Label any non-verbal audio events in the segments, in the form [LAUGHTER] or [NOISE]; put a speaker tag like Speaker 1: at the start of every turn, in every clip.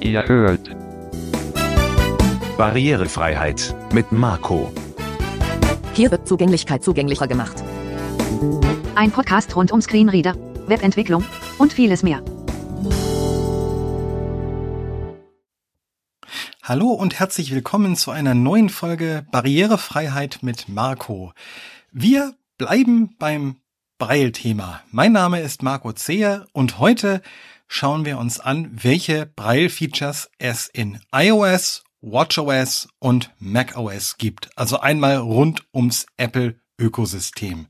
Speaker 1: Ihr hört Barrierefreiheit mit Marco.
Speaker 2: Hier wird Zugänglichkeit zugänglicher gemacht.
Speaker 3: Ein Podcast rund um Screenreader, Webentwicklung und vieles mehr.
Speaker 4: Hallo und herzlich willkommen zu einer neuen Folge Barrierefreiheit mit Marco. Wir bleiben beim Braille-Thema. Mein Name ist Marco Zeher und heute schauen wir uns an, welche Braille-Features es in iOS, WatchOS und macOS gibt. Also einmal rund ums Apple-Ökosystem.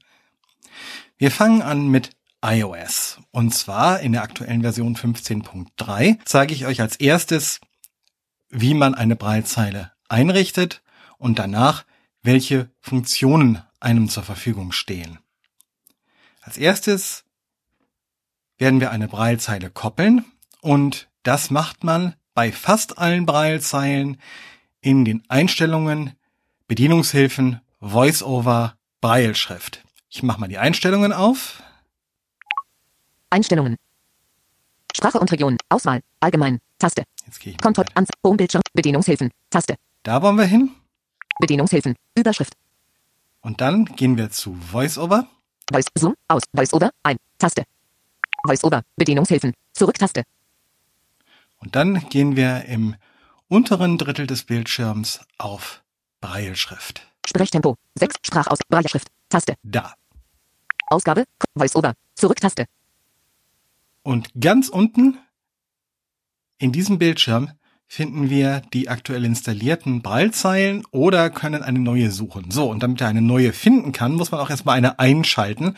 Speaker 4: Wir fangen an mit iOS. Und zwar in der aktuellen Version 15.3 zeige ich euch als erstes, wie man eine Braillezeile einrichtet und danach, welche Funktionen einem zur Verfügung stehen. Als erstes werden wir eine Braillezeile koppeln und das macht man bei fast allen Braillezeilen in den Einstellungen, Bedienungshilfen, VoiceOver, Brailleschrift. Ich mache mal die Einstellungen auf.
Speaker 2: Einstellungen. Sprache und Region. Auswahl. Allgemein. Taste.
Speaker 4: Jetzt gehe ich
Speaker 2: Konto.
Speaker 4: mal.
Speaker 2: Ans. Homebildschirm. Bedienungshilfen. Taste.
Speaker 4: Da wollen wir hin
Speaker 2: Bedienungshilfen. Überschrift.
Speaker 4: und dann gehen wir zu VoiceOver.
Speaker 2: Voice. Zoom. Aus. VoiceOver. Ein. Taste. VoiceOver. Bedienungshilfen. Zurück-Taste.
Speaker 4: Und dann gehen wir im unteren Drittel des Bildschirms auf Brailleschrift.
Speaker 2: Sprechtempo. 6. Sprachaus. Brailleschrift. Taste.
Speaker 4: Da.
Speaker 2: Ausgabe. VoiceOver. Zurück-Taste.
Speaker 4: Und ganz unten in diesem Bildschirm finden wir die aktuell installierten Braillezeilen oder können eine neue suchen. So, und damit er eine neue finden kann, muss man auch erstmal eine einschalten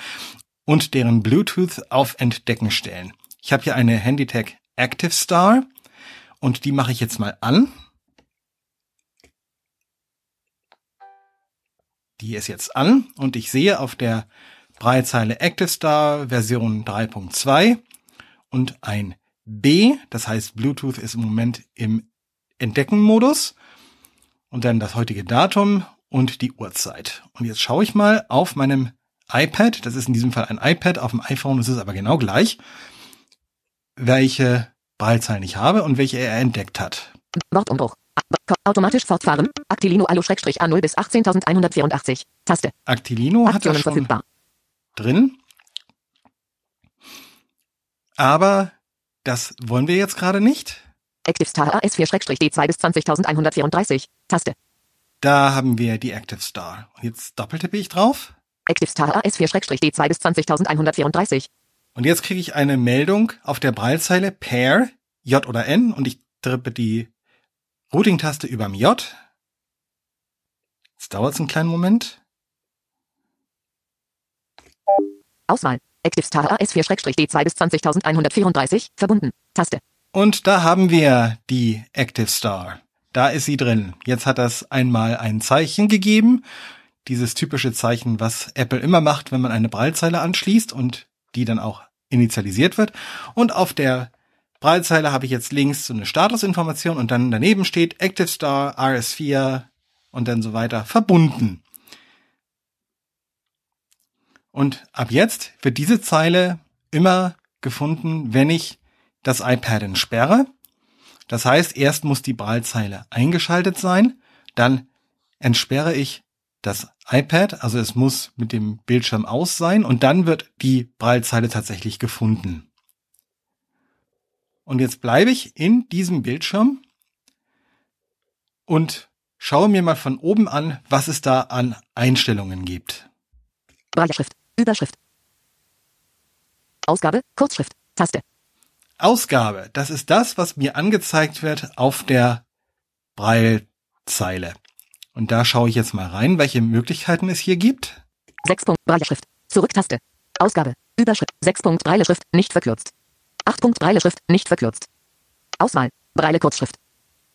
Speaker 4: und deren Bluetooth auf Entdecken stellen. Ich habe hier eine Handytech Active Star und die mache ich jetzt mal an. Die ist jetzt an und ich sehe auf der Braillezeile Active Star Version 3.2 und ein B, das heißt Bluetooth ist im Moment im Entdecken-Modus und dann das heutige Datum und die Uhrzeit. Und jetzt schaue ich mal auf meinem iPad, das ist in diesem Fall ein iPad, auf dem iPhone ist es aber genau gleich, welche Braillezeilen ich habe und welche er entdeckt hat.
Speaker 2: Wortumbruch. Automatisch fortfahren. Actilino Alu-A0 bis 18184. Taste.
Speaker 4: Actilino hat er schon
Speaker 2: verfügbar.
Speaker 4: drin. Aber das wollen wir jetzt gerade nicht.
Speaker 2: Active Star AS4-D2 bis 20134. Taste.
Speaker 4: Da haben wir die Active Star. Und jetzt doppeltippe ich drauf.
Speaker 2: Active Star AS4-D2 bis 20134.
Speaker 4: Und jetzt kriege ich eine Meldung auf der Braillezeile Pair, J oder N, und ich drücke die Routing-Taste überm J. Jetzt dauert es einen kleinen Moment.
Speaker 2: Auswahl. Active Star AS4-D2 bis 20134. Verbunden. Taste.
Speaker 4: Und da haben wir die Active Star. Da ist sie drin. Jetzt hat das einmal ein Zeichen gegeben. Dieses typische Zeichen, was Apple immer macht, wenn man eine Braillezeile anschließt und die dann auch initialisiert wird. Und auf der Braillezeile habe ich jetzt links so eine Statusinformation und dann daneben steht Active Star, RS4 und dann so weiter verbunden. Und ab jetzt wird diese Zeile immer gefunden, wenn ich das iPad entsperre. Das heißt, erst muss die Braillezeile eingeschaltet sein, dann entsperre ich das iPad, also es muss mit dem Bildschirm aus sein und dann wird die Braillezeile tatsächlich gefunden. Und jetzt bleibe ich in diesem Bildschirm und schaue mir mal von oben an, was es da an Einstellungen gibt.
Speaker 2: Brailleschrift. Überschrift. Ausgabe. Kurzschrift. Taste.
Speaker 4: Ausgabe, das ist das, was mir angezeigt wird auf der Braillezeile. Und da schaue ich jetzt mal rein, welche Möglichkeiten es hier gibt.
Speaker 2: 6 Punkt Brailleschrift. Zurück-Taste. Ausgabe. Überschrift. 6 Punkt Brailleschrift. Nicht verkürzt. 8 Punkt Brailleschrift. Nicht verkürzt. Auswahl. Braille Kurzschrift.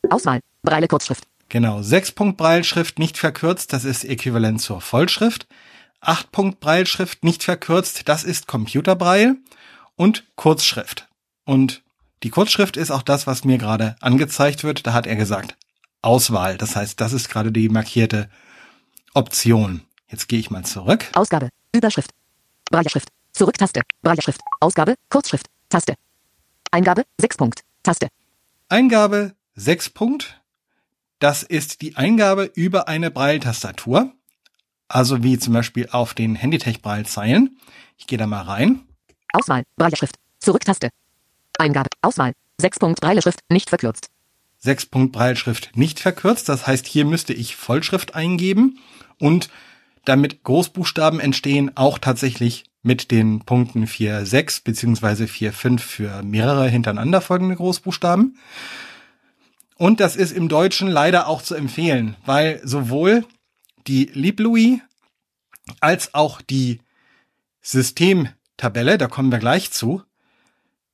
Speaker 2: Auswahl. Braille Kurzschrift.
Speaker 4: Genau, 6 Punkt Brailleschrift nicht verkürzt, das ist äquivalent zur Vollschrift. 8 Punkt Brailleschrift nicht verkürzt, das ist Computerbraille und Kurzschrift. Und die Kurzschrift ist auch das, was mir gerade angezeigt wird. Da hat er gesagt, Auswahl. Das heißt, das ist gerade die markierte Option. Jetzt gehe ich mal zurück.
Speaker 2: Ausgabe. Überschrift. Brailleschrift. Zurück-Taste. Brailleschrift. Ausgabe. Kurzschrift. Taste. Eingabe, 6 Punkt, Taste.
Speaker 4: Eingabe 6 Punkt. Das ist die Eingabe über eine Braille-Tastatur. Also wie zum Beispiel auf den Handytech-Braille-Zeilen. Ich gehe da mal rein.
Speaker 2: Auswahl, Braille-Schrift, Zurück-Taste. Eingabe, Auswahl, 6 Punkt, Braille-Schrift, nicht verkürzt.
Speaker 4: 6 Punkt Braille-Schrift nicht verkürzt. Das heißt, hier müsste ich Vollschrift eingeben und damit Großbuchstaben entstehen, auch tatsächlich mit den Punkten 4,6 beziehungsweise 4,5 für mehrere hintereinander folgende Großbuchstaben. Und das ist im Deutschen leider auch zu empfehlen, weil sowohl die Lieblouis als auch die Systemtabelle, da kommen wir gleich zu,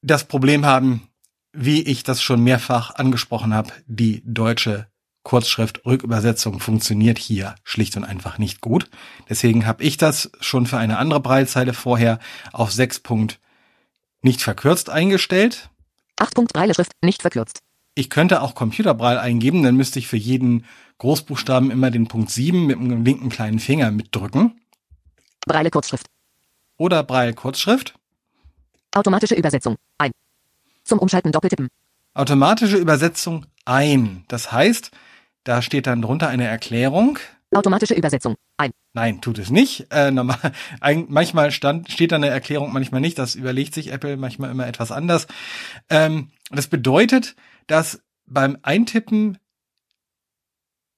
Speaker 4: das Problem haben, wie ich das schon mehrfach angesprochen habe, die deutsche Kurzschrift-Rückübersetzung funktioniert hier schlicht und einfach nicht gut. Deswegen habe ich das schon für eine andere Breitzeile vorher auf 6 Punkt nicht verkürzt eingestellt.
Speaker 2: 8 Punkt Braille-Schrift, nicht verkürzt.
Speaker 4: Ich könnte auch Computerbraille eingeben, dann müsste ich für jeden Großbuchstaben immer den Punkt 7 mit dem linken kleinen Finger mitdrücken.
Speaker 2: Braille Kurzschrift.
Speaker 4: Oder Braille Kurzschrift.
Speaker 2: Automatische Übersetzung. Ein. Zum Umschalten doppeltippen.
Speaker 4: Automatische Übersetzung ein. Das heißt, da steht dann drunter eine Erklärung.
Speaker 2: Automatische Übersetzung. Ein.
Speaker 4: Nein, tut es nicht. Äh, normal, [LAUGHS] ein, manchmal stand, steht da eine Erklärung, manchmal nicht. Das überlegt sich Apple manchmal immer etwas anders. Ähm, das bedeutet, dass beim Eintippen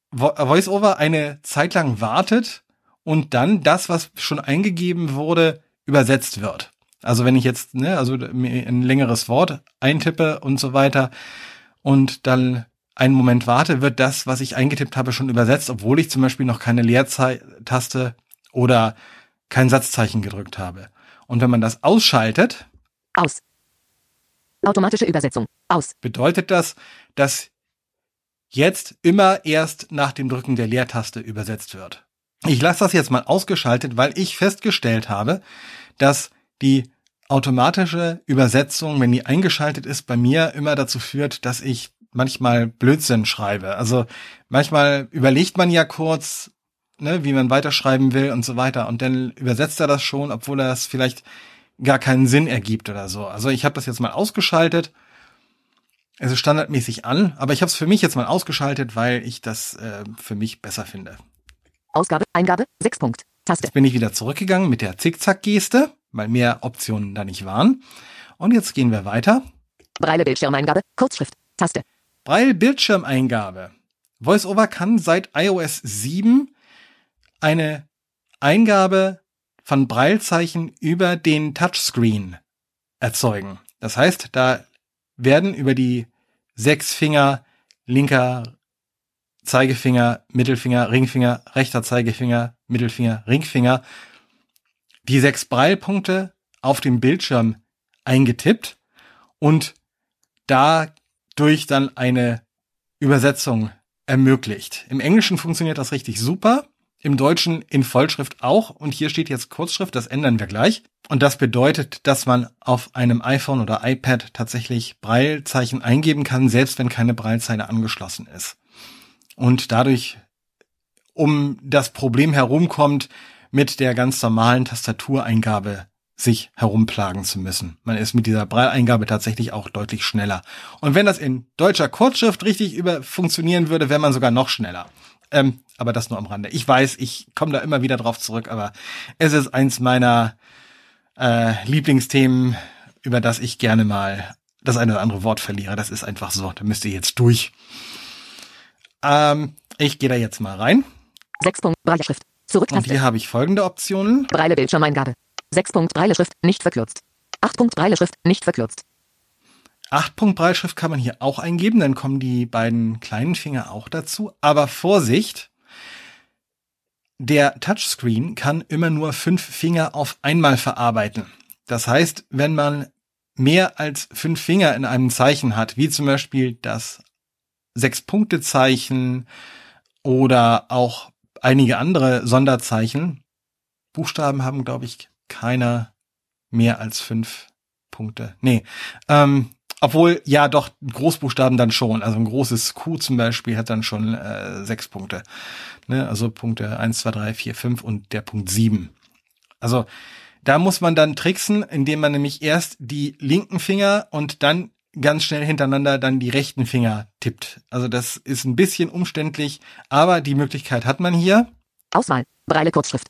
Speaker 4: VoiceOver eine Zeit lang wartet und dann das, was schon eingegeben wurde, übersetzt wird. Also wenn ich jetzt, ne, also ein längeres Wort eintippe und so weiter und dann einen Moment warte, wird das, was ich eingetippt habe, schon übersetzt, obwohl ich zum Beispiel noch keine Leertaste oder kein Satzzeichen gedrückt habe. Und wenn man das ausschaltet,
Speaker 2: aus. Automatische Übersetzung, aus.
Speaker 4: Bedeutet das, dass jetzt immer erst nach dem Drücken der Leertaste übersetzt wird. Ich lasse das jetzt mal ausgeschaltet, weil ich festgestellt habe, dass die automatische Übersetzung, wenn die eingeschaltet ist, bei mir immer dazu führt, dass ich manchmal Blödsinn schreibe. Also manchmal überlegt man ja kurz, ne, wie man weiterschreiben will und so weiter. Und dann übersetzt er das schon, obwohl er das vielleicht gar keinen Sinn ergibt oder so. Also ich habe das jetzt mal ausgeschaltet. Es ist standardmäßig an, aber ich habe es für mich jetzt mal ausgeschaltet, weil ich das äh, für mich besser finde.
Speaker 2: Ausgabe, Eingabe, 6 Punkt, Taste.
Speaker 4: Jetzt bin ich wieder zurückgegangen mit der Zickzack-Geste, weil mehr Optionen da nicht waren. Und jetzt gehen wir weiter.
Speaker 2: Breile Bildschirmeingabe, Kurzschrift, Taste.
Speaker 4: Breil Bildschirmeingabe. VoiceOver kann seit iOS 7 eine Eingabe von Braillezeichen über den Touchscreen erzeugen. Das heißt, da werden über die sechs Finger, linker Zeigefinger, Mittelfinger, Ringfinger, rechter Zeigefinger, Mittelfinger, Ringfinger, die sechs Breilpunkte auf dem Bildschirm eingetippt und dadurch dann eine Übersetzung ermöglicht. Im Englischen funktioniert das richtig super im Deutschen in Vollschrift auch. Und hier steht jetzt Kurzschrift, das ändern wir gleich. Und das bedeutet, dass man auf einem iPhone oder iPad tatsächlich Breilzeichen eingeben kann, selbst wenn keine Breilzeile angeschlossen ist. Und dadurch um das Problem herumkommt, mit der ganz normalen Tastatureingabe sich herumplagen zu müssen. Man ist mit dieser Brailleingabe tatsächlich auch deutlich schneller. Und wenn das in deutscher Kurzschrift richtig über funktionieren würde, wäre man sogar noch schneller. Ähm, aber das nur am Rande. Ich weiß, ich komme da immer wieder drauf zurück, aber es ist eins meiner äh, Lieblingsthemen, über das ich gerne mal das eine oder andere Wort verliere. Das ist einfach so. Da müsst ihr jetzt durch. Ähm, ich gehe da jetzt mal rein.
Speaker 2: 6 Punkt Braille Schrift. Zurück
Speaker 4: Und hier habe ich folgende Optionen.
Speaker 2: Braille Bildschirmeingabe. 6 Punkt Braille Schrift nicht verkürzt. 8 Punkt Braille Schrift nicht verkürzt.
Speaker 4: 8 Punkt Breitschrift kann man hier auch eingeben, dann kommen die beiden kleinen Finger auch dazu. Aber Vorsicht, der Touchscreen kann immer nur fünf Finger auf einmal verarbeiten. Das heißt, wenn man mehr als fünf Finger in einem Zeichen hat, wie zum Beispiel das Sechs-Punkte-Zeichen oder auch einige andere Sonderzeichen, Buchstaben haben, glaube ich, keiner mehr als fünf Punkte. Nee, ähm, obwohl, ja, doch, Großbuchstaben dann schon. Also ein großes Q zum Beispiel hat dann schon äh, sechs Punkte. Ne? Also Punkte eins, zwei, drei, vier, fünf und der Punkt sieben. Also Da muss man dann tricksen, indem man nämlich erst die linken Finger und dann ganz schnell hintereinander dann die rechten Finger tippt. Also das ist ein bisschen umständlich, aber die Möglichkeit hat man hier.
Speaker 2: Auswahl. Breile Kurzschrift.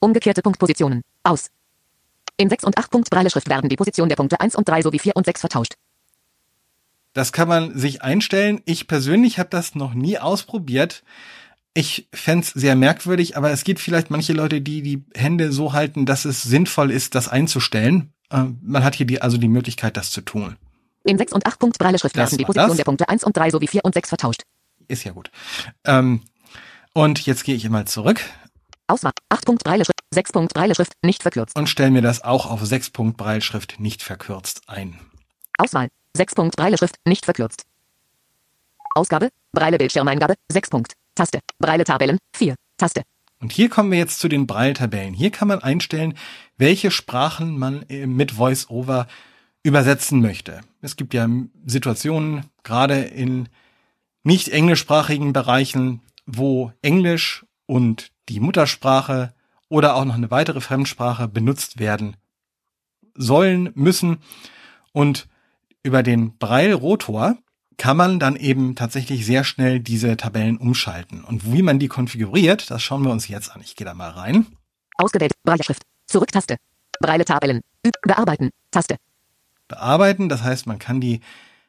Speaker 2: Umgekehrte Punktpositionen. Aus. In 6 und 8 Punkt Breile Schrift werden die Positionen der Punkte 1 und 3 sowie 4 und 6 vertauscht.
Speaker 4: Das kann man sich einstellen. Ich persönlich habe das noch nie ausprobiert. Ich fänd's sehr merkwürdig, aber es gibt vielleicht manche Leute, die die Hände so halten, dass es sinnvoll ist, das einzustellen. Äh, man hat hier die, also die Möglichkeit, das zu tun.
Speaker 2: In 6 und 8 Punkt Breile Schrift
Speaker 4: Das
Speaker 2: werden die
Speaker 4: war
Speaker 2: Positionen
Speaker 4: das.
Speaker 2: der Punkte 1 und 3 sowie 4 und 6 vertauscht.
Speaker 4: Ist ja gut. Ähm, und jetzt gehe ich mal zurück
Speaker 2: Auswahl. 8 Punkt Breile Schrift. 6 Punkt Breile Schrift. Nicht verkürzt.
Speaker 4: und stelle mir das auch auf 6 Punkt Breilschrift nicht verkürzt ein.
Speaker 2: Auswahl. 6 Punkt Breile Schrift. Nicht verkürzt. Ausgabe. Breile Bildschirmeingabe. 6 Punkt. Taste. Breile Tabellen. 4. Taste.
Speaker 4: Und hier kommen wir jetzt zu den Braille-Tabellen. Hier kann man einstellen, welche Sprachen man äh, mit VoiceOver übersetzen möchte. Es gibt ja Situationen, gerade in nicht englischsprachigen Bereichen, wo Englisch und die Muttersprache oder auch noch eine weitere Fremdsprache benutzt werden sollen, müssen. Und über den Braille-Rotor kann man dann eben tatsächlich sehr schnell diese Tabellen umschalten. Und wie man die konfiguriert, das schauen wir uns jetzt an. Ich gehe da mal rein.
Speaker 2: Ausgewählt. Breile Schrift. Zurück Taste. Breile Tabellen. Üb bearbeiten. Taste.
Speaker 4: Bearbeiten, das heißt, man kann die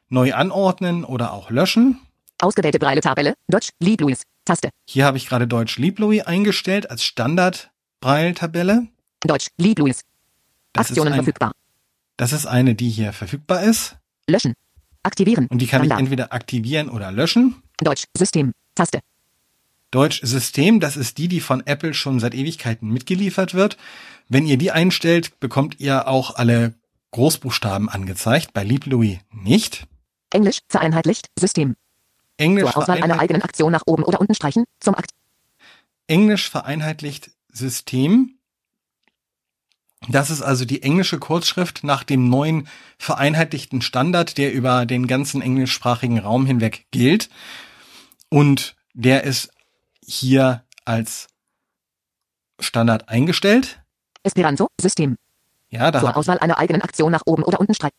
Speaker 4: neu anordnen oder auch löschen.
Speaker 2: Ausgewählte Breile Tabelle. Deutsch. Lied Louis. Taste.
Speaker 4: Hier habe ich gerade Deutsch Lieblouis eingestellt als Standard Braille-Tabelle.
Speaker 2: Deutsch. Lied Louis.
Speaker 4: Das ist
Speaker 2: Aktionen
Speaker 4: ein-
Speaker 2: verfügbar.
Speaker 4: Das ist eine, die hier verfügbar ist.
Speaker 2: Löschen. Aktivieren.
Speaker 4: Und die kann ich
Speaker 2: Standard.
Speaker 4: entweder aktivieren oder löschen.
Speaker 2: Deutsch. System. Taste.
Speaker 4: Deutsch System, das ist die, die von Apple schon seit Ewigkeiten mitgeliefert wird. Wenn ihr die einstellt, bekommt ihr auch alle Großbuchstaben angezeigt, bei Lieblouis nicht.
Speaker 2: Englisch. Vereinheitlicht. System.
Speaker 4: Englisch,
Speaker 2: Zur Auswahl einer eigenen Aktion nach oben oder unten streichen. Zum Akt.
Speaker 4: Englisch vereinheitlicht System. Das ist also die englische Kurzschrift nach dem neuen vereinheitlichten Standard, der über den ganzen englischsprachigen Raum hinweg gilt. Und der ist hier als Standard eingestellt.
Speaker 2: Esperanto. System.
Speaker 4: Ja, da
Speaker 2: Zur Auswahl einer eigenen Aktion nach oben oder unten streichen.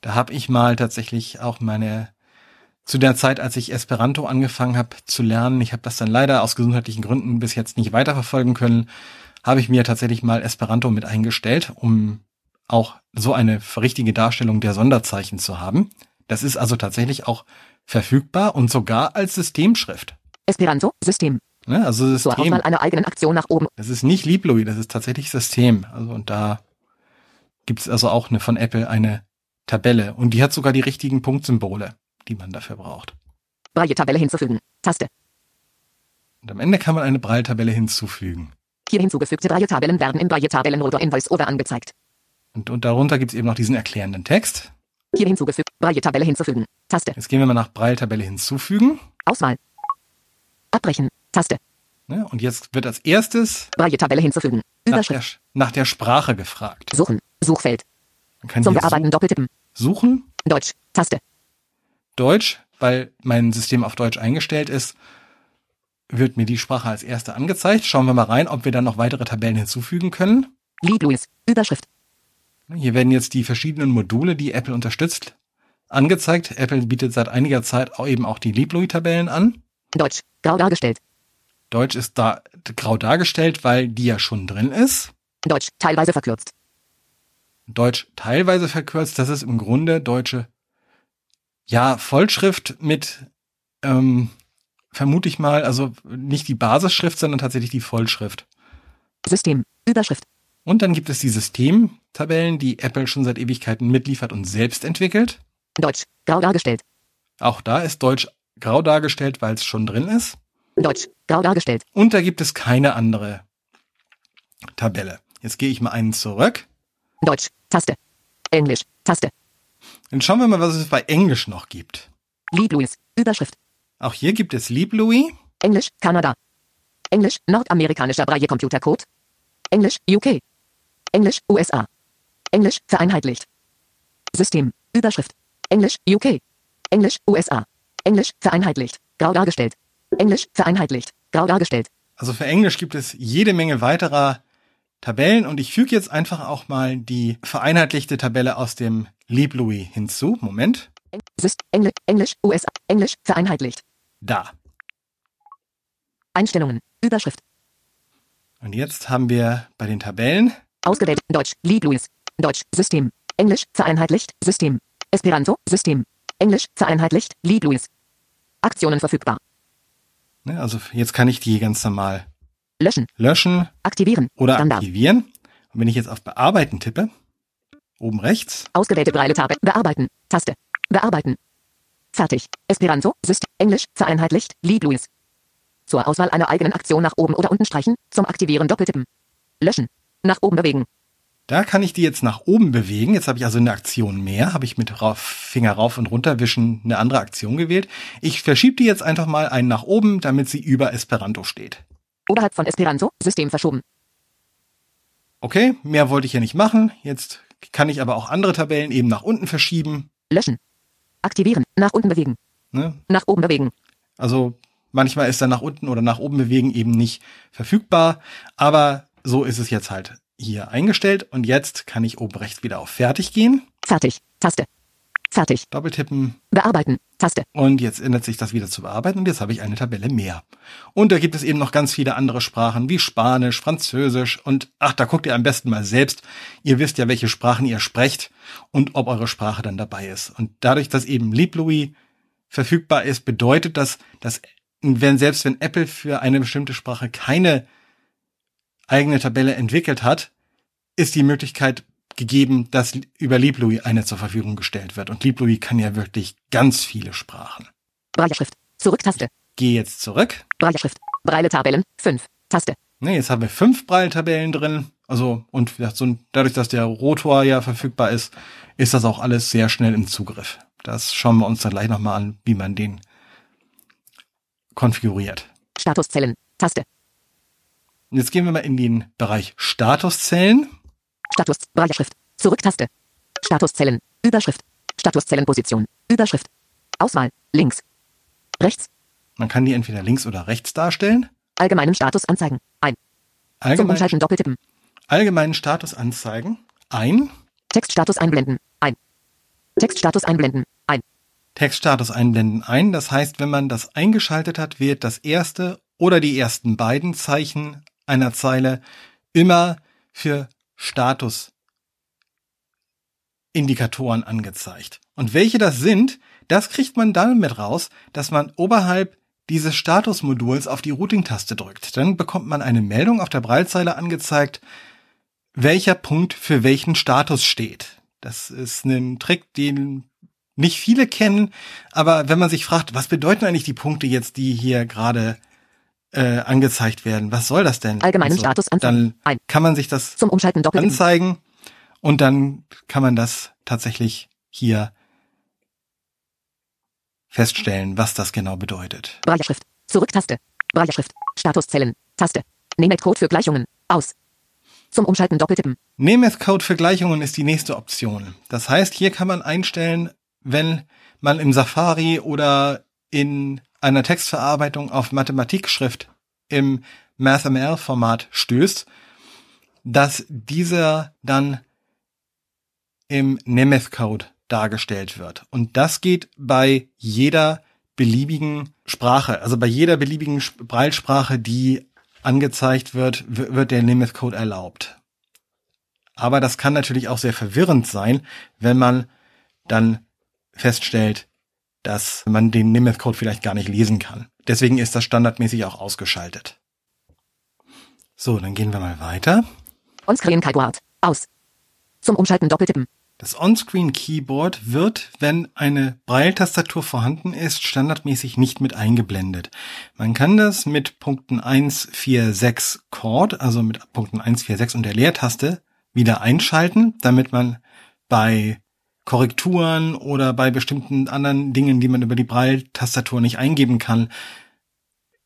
Speaker 4: Da habe ich mal tatsächlich auch meine zu der Zeit, als ich Esperanto angefangen habe zu lernen, ich habe das dann leider aus gesundheitlichen Gründen bis jetzt nicht weiterverfolgen können, habe ich mir tatsächlich mal Esperanto mit eingestellt, um auch so eine richtige Darstellung der Sonderzeichen zu haben. Das ist also tatsächlich auch verfügbar und sogar als Systemschrift.
Speaker 2: Esperanto. System.
Speaker 4: Ne? Also
Speaker 2: Zur
Speaker 4: System.
Speaker 2: Auswahl einer eigenen Aktion nach oben.
Speaker 4: Das ist nicht Lieblouis, das ist tatsächlich System. Also und da gibt es also auch eine von Apple eine Tabelle und die hat sogar die richtigen Punktsymbole, die man dafür braucht.
Speaker 2: Breite Tabelle hinzufügen. Taste.
Speaker 4: Und am Ende kann man eine Braille-Tabelle hinzufügen.
Speaker 2: Hier hinzugefügte Breite Tabellen werden in Breite Tabellenrotor in VoiceOver angezeigt.
Speaker 4: Und, und darunter gibt es eben noch diesen erklärenden Text.
Speaker 2: Hier hinzugefügt. Breite Tabelle hinzufügen. Taste.
Speaker 4: Jetzt gehen wir mal nach Braille-Tabelle hinzufügen.
Speaker 2: Auswahl. Abbrechen. Taste.
Speaker 4: Ne? Und jetzt wird als erstes
Speaker 2: Breite Tabelle hinzufügen.
Speaker 4: nach
Speaker 2: Überschrift.
Speaker 4: der, nach der Sprache gefragt.
Speaker 2: Suchen. Suchfeld.
Speaker 4: Man kann
Speaker 2: Zum
Speaker 4: hier
Speaker 2: Bearbeiten doppeltippen.
Speaker 4: suchen,
Speaker 2: Deutsch. Taste.
Speaker 4: Deutsch, weil mein System auf Deutsch eingestellt ist, wird mir die Sprache als erste angezeigt. Schauen wir mal rein, ob wir dann noch weitere Tabellen hinzufügen können.
Speaker 2: Lied Louis. Überschrift.
Speaker 4: Hier werden jetzt die verschiedenen Module, die Apple unterstützt, angezeigt. Apple bietet seit einiger Zeit auch eben auch die Lieblouis-Tabellen an.
Speaker 2: Deutsch. Grau dargestellt.
Speaker 4: Deutsch ist da grau dargestellt, weil die ja schon drin ist.
Speaker 2: Deutsch. Teilweise verkürzt.
Speaker 4: Deutsch teilweise verkürzt. Das ist im Grunde deutsche, ja, Vollschrift mit, ähm, vermute ich mal, also nicht die Basisschrift, sondern tatsächlich die Vollschrift.
Speaker 2: System. Überschrift.
Speaker 4: Und dann gibt es die Systemtabellen, die Apple schon seit Ewigkeiten mitliefert und selbst entwickelt.
Speaker 2: Deutsch. Grau dargestellt.
Speaker 4: Auch da ist Deutsch grau dargestellt, weil es schon drin ist.
Speaker 2: Deutsch. Dargestellt.
Speaker 4: Und da gibt es keine andere Tabelle. Jetzt gehe ich mal einen zurück.
Speaker 2: Deutsch. Taste. Englisch. Taste.
Speaker 4: Dann schauen wir mal, was es bei Englisch noch gibt.
Speaker 2: Lied Louis. Überschrift.
Speaker 4: Auch hier gibt es Lieb Louis.
Speaker 2: Englisch. Kanada. Englisch. Nordamerikanischer Braille Computercode. Englisch. UK. Englisch. USA. Englisch. Vereinheitlicht. System. Überschrift. Englisch. UK. Englisch. USA. Englisch. Vereinheitlicht. Grau dargestellt. Englisch. Vereinheitlicht. Grau dargestellt.
Speaker 4: Also für Englisch gibt es jede Menge weiterer Tabellen und ich füge jetzt einfach auch mal die vereinheitlichte Tabelle aus dem LibLouis hinzu. Moment.
Speaker 2: Englisch, Englisch, USA, Englisch, vereinheitlicht.
Speaker 4: Da.
Speaker 2: Einstellungen, Überschrift,
Speaker 4: Und jetzt haben wir bei den Tabellen
Speaker 2: ausgewählt, Deutsch, LibLouis, Deutsch, System, Englisch, vereinheitlicht, System, Esperanto, System, Englisch, vereinheitlicht, LibLouis. Aktionen verfügbar.
Speaker 4: Ne, also jetzt kann ich die ganz normal
Speaker 2: Löschen,
Speaker 4: löschen
Speaker 2: aktivieren,
Speaker 4: oder
Speaker 2: Standard,
Speaker 4: aktivieren. Und wenn ich jetzt auf Bearbeiten tippe, oben rechts,
Speaker 2: ausgewählte Braille-Tabelle, bearbeiten, Taste, bearbeiten. Fertig. Esperanto, System, Englisch, vereinheitlicht, LibLouis. Zur Auswahl einer eigenen Aktion nach oben oder unten streichen, zum Aktivieren doppeltippen. Löschen. Nach oben bewegen.
Speaker 4: Da kann ich die jetzt nach oben bewegen. Jetzt habe ich also eine Aktion mehr, habe ich mit rauf, Finger rauf und runter wischen eine andere Aktion gewählt. Ich verschiebe die jetzt einfach mal einen nach oben, damit sie über Esperanto steht.
Speaker 2: Oberhalb von Esperanto, System verschoben.
Speaker 4: Okay, mehr wollte ich ja nicht machen. Jetzt kann ich aber auch andere Tabellen eben nach unten verschieben.
Speaker 2: Löschen. Aktivieren. Nach unten bewegen.
Speaker 4: Ne?
Speaker 2: Nach oben bewegen.
Speaker 4: Also manchmal ist dann nach unten oder nach oben bewegen eben nicht verfügbar, aber so ist es jetzt halt hier eingestellt und jetzt kann ich oben rechts wieder auf Fertig gehen,
Speaker 2: Fertig. Taste. Fertig.
Speaker 4: Doppeltippen
Speaker 2: Bearbeiten. Taste.
Speaker 4: und jetzt ändert sich das wieder zu bearbeiten und jetzt habe ich eine Tabelle mehr. Und da gibt es eben noch ganz viele andere Sprachen wie Spanisch, Französisch und ach, da guckt ihr am besten mal selbst. Ihr wisst ja, welche Sprachen ihr sprecht und ob eure Sprache dann dabei ist. Und dadurch, dass eben LibLouis verfügbar ist, bedeutet das, dass wenn selbst wenn Apple für eine bestimmte Sprache keine eigene Tabelle entwickelt hat, ist die Möglichkeit gegeben, dass über LibLouis eine zur Verfügung gestellt wird. Und LibLouis kann ja wirklich ganz viele Sprachen.
Speaker 2: Brailleschrift. Zurück-Taste.
Speaker 4: Gehe jetzt zurück.
Speaker 2: Brailleschrift. Braille-Tabellen. 5. Taste.
Speaker 4: Ne, jetzt haben wir fünf Braille-Tabellen drin. Also, und so, dadurch, dass der Rotor ja verfügbar ist, ist das auch alles sehr schnell im Zugriff. Das schauen wir uns dann gleich nochmal an, wie man den konfiguriert.
Speaker 2: Statuszellen. Taste.
Speaker 4: Und jetzt gehen wir mal in den Bereich Statuszellen.
Speaker 2: Status. Brailleschrift. Zurück-Taste. Statuszellen. Überschrift. Statuszellenposition. Überschrift. Auswahl. Links. Rechts.
Speaker 4: Man kann die entweder links oder rechts darstellen.
Speaker 2: Allgemeinen Status anzeigen. Ein. Zum
Speaker 4: Allgemein,
Speaker 2: Umschalten doppeltippen.
Speaker 4: allgemeinen Status anzeigen. Ein.
Speaker 2: Textstatus einblenden. Ein. Textstatus einblenden. Ein.
Speaker 4: Textstatus einblenden ein. Das heißt, wenn man das eingeschaltet hat, wird das erste oder die ersten beiden Zeichen einer Zeile immer für Statusindikatoren angezeigt. Und welche das sind, das kriegt man dann mit raus, dass man oberhalb dieses Statusmoduls auf die Routing-Taste drückt. Dann bekommt man eine Meldung auf der Braillezeile angezeigt, welcher Punkt für welchen Status steht. Das ist ein Trick, den nicht viele kennen, aber wenn man sich fragt, was bedeuten eigentlich die Punkte jetzt, die hier gerade äh, angezeigt werden, was soll das denn?
Speaker 2: Allgemeinen
Speaker 4: Und
Speaker 2: Status anzeigen.
Speaker 4: Dann kann man sich das
Speaker 2: Zum Umschalten doppeltippen.
Speaker 4: anzeigen und dann kann man das tatsächlich hier feststellen, was das genau bedeutet.
Speaker 2: Brailleschrift. Zurück-Taste. Brailleschrift. Statuszellen. Taste. Nemeth-Code für Gleichungen. Aus. Zum Umschalten doppeltippen.
Speaker 4: Nemeth-Code für Gleichungen ist die nächste Option. Das heißt, hier kann man einstellen, wenn man im Safari oder in einer Textverarbeitung auf Mathematikschrift im MathML-Format stößt, dass dieser dann im Nemeth-Code dargestellt wird. Und das geht bei jeder beliebigen Sprache, also bei jeder beliebigen Sp- Braillesprache, die angezeigt wird, wird der Nemeth-Code erlaubt. Aber das kann natürlich auch sehr verwirrend sein, wenn man dann feststellt, dass man den Nemeth-Code vielleicht gar nicht lesen kann. Deswegen ist das standardmäßig auch ausgeschaltet. So, dann gehen wir mal weiter.
Speaker 2: On-Screen Keyboard. Aus. Zum Umschalten doppeltippen.
Speaker 4: Das On-Screen-Keyboard wird, wenn eine Braille-Tastatur vorhanden ist, standardmäßig nicht mit eingeblendet. Man kann das mit Punkten 1, 4, 6 Chord, also mit Punkten 1, 4, 6 und der Leertaste wieder einschalten, damit man bei Korrekturen oder bei bestimmten anderen Dingen, die man über die Braille-Tastatur nicht eingeben kann,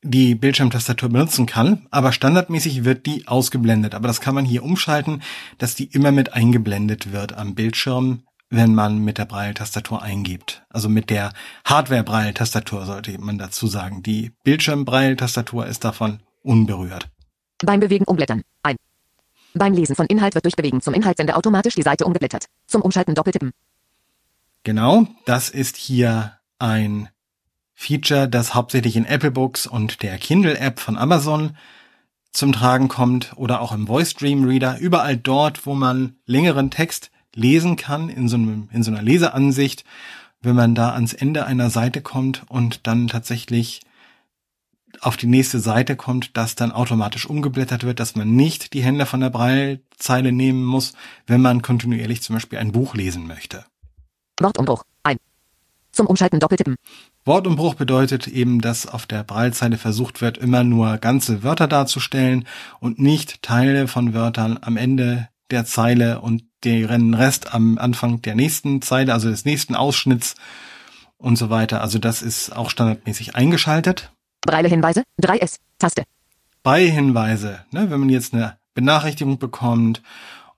Speaker 4: die Bildschirmtastatur benutzen kann, aber standardmäßig wird die ausgeblendet. Aber das kann man hier umschalten, dass die immer mit eingeblendet wird am Bildschirm, wenn man mit der Braille-Tastatur eingibt. Also mit der Hardware-Braille-Tastatur sollte man dazu sagen. Die Bildschirm-Braille-Tastatur ist davon unberührt.
Speaker 2: Beim Bewegen umblättern. Ein. Beim Lesen von Inhalt wird durch Bewegen zum Inhaltssender automatisch die Seite umgeblättert. Zum Umschalten doppeltippen.
Speaker 4: Genau, das ist hier ein Feature, das hauptsächlich in Apple Books und der Kindle App von Amazon zum Tragen kommt oder auch im Voice Dream Reader, überall dort, wo man längeren Text lesen kann in so, einem, in so einer Leseansicht, wenn man da ans Ende einer Seite kommt und dann tatsächlich auf die nächste Seite kommt, dass dann automatisch umgeblättert wird, dass man nicht die Hände von der Breilzeile nehmen muss, wenn man kontinuierlich zum Beispiel ein Buch lesen möchte.
Speaker 2: Wortumbruch. Ein. Zum Umschalten doppeltippen.
Speaker 4: Wortumbruch bedeutet eben, dass auf der Braillezeile versucht wird, immer nur ganze Wörter darzustellen und nicht Teile von Wörtern am Ende der Zeile und deren Rest am Anfang der nächsten Zeile, also des nächsten Ausschnitts und so weiter. Also das ist auch standardmäßig eingeschaltet.
Speaker 2: Breile-Hinweise. 3S. Taste.
Speaker 4: Bei Hinweise, ne, wenn man jetzt eine Benachrichtigung bekommt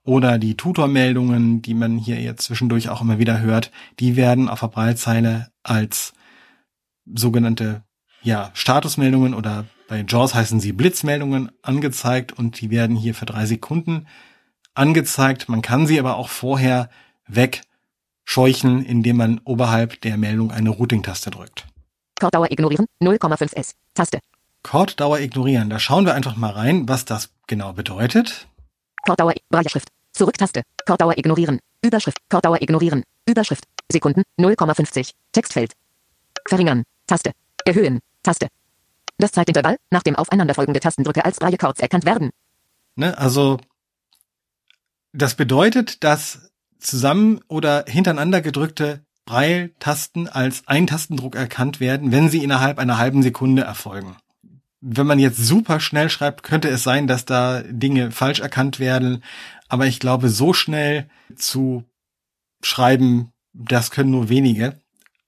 Speaker 4: oder die Tutormeldungen, die man hier jetzt zwischendurch auch immer wieder hört, die werden auf der Breilzeile als sogenannte ja, Statusmeldungen oder bei JAWS heißen sie Blitzmeldungen angezeigt und die werden hier für drei Sekunden angezeigt. Man kann sie aber auch vorher wegscheuchen, indem man oberhalb der Meldung eine Routing-Taste drückt.
Speaker 2: Kortdauer ignorieren. 0,5S. Taste.
Speaker 4: Kortdauer ignorieren. Da schauen wir einfach mal rein, was das genau bedeutet.
Speaker 2: Kortdauer Brailleschrift. Zurücktaste. Kortdauer ignorieren. Überschrift. Kortdauer ignorieren. Überschrift. Sekunden. 0,50. Textfeld. Verringern. Taste. Erhöhen. Taste. Das Zeitintervall, nach dem aufeinanderfolgende Tastendrücke als Braillekords erkannt werden.
Speaker 4: Ne, also das bedeutet, dass zusammen oder hintereinander gedrückte Braille-Tasten als Eintastendruck erkannt werden, wenn sie innerhalb einer halben Sekunde erfolgen. Wenn man jetzt super schnell schreibt, könnte es sein, dass da Dinge falsch erkannt werden. Aber ich glaube, so schnell zu schreiben, das können nur wenige.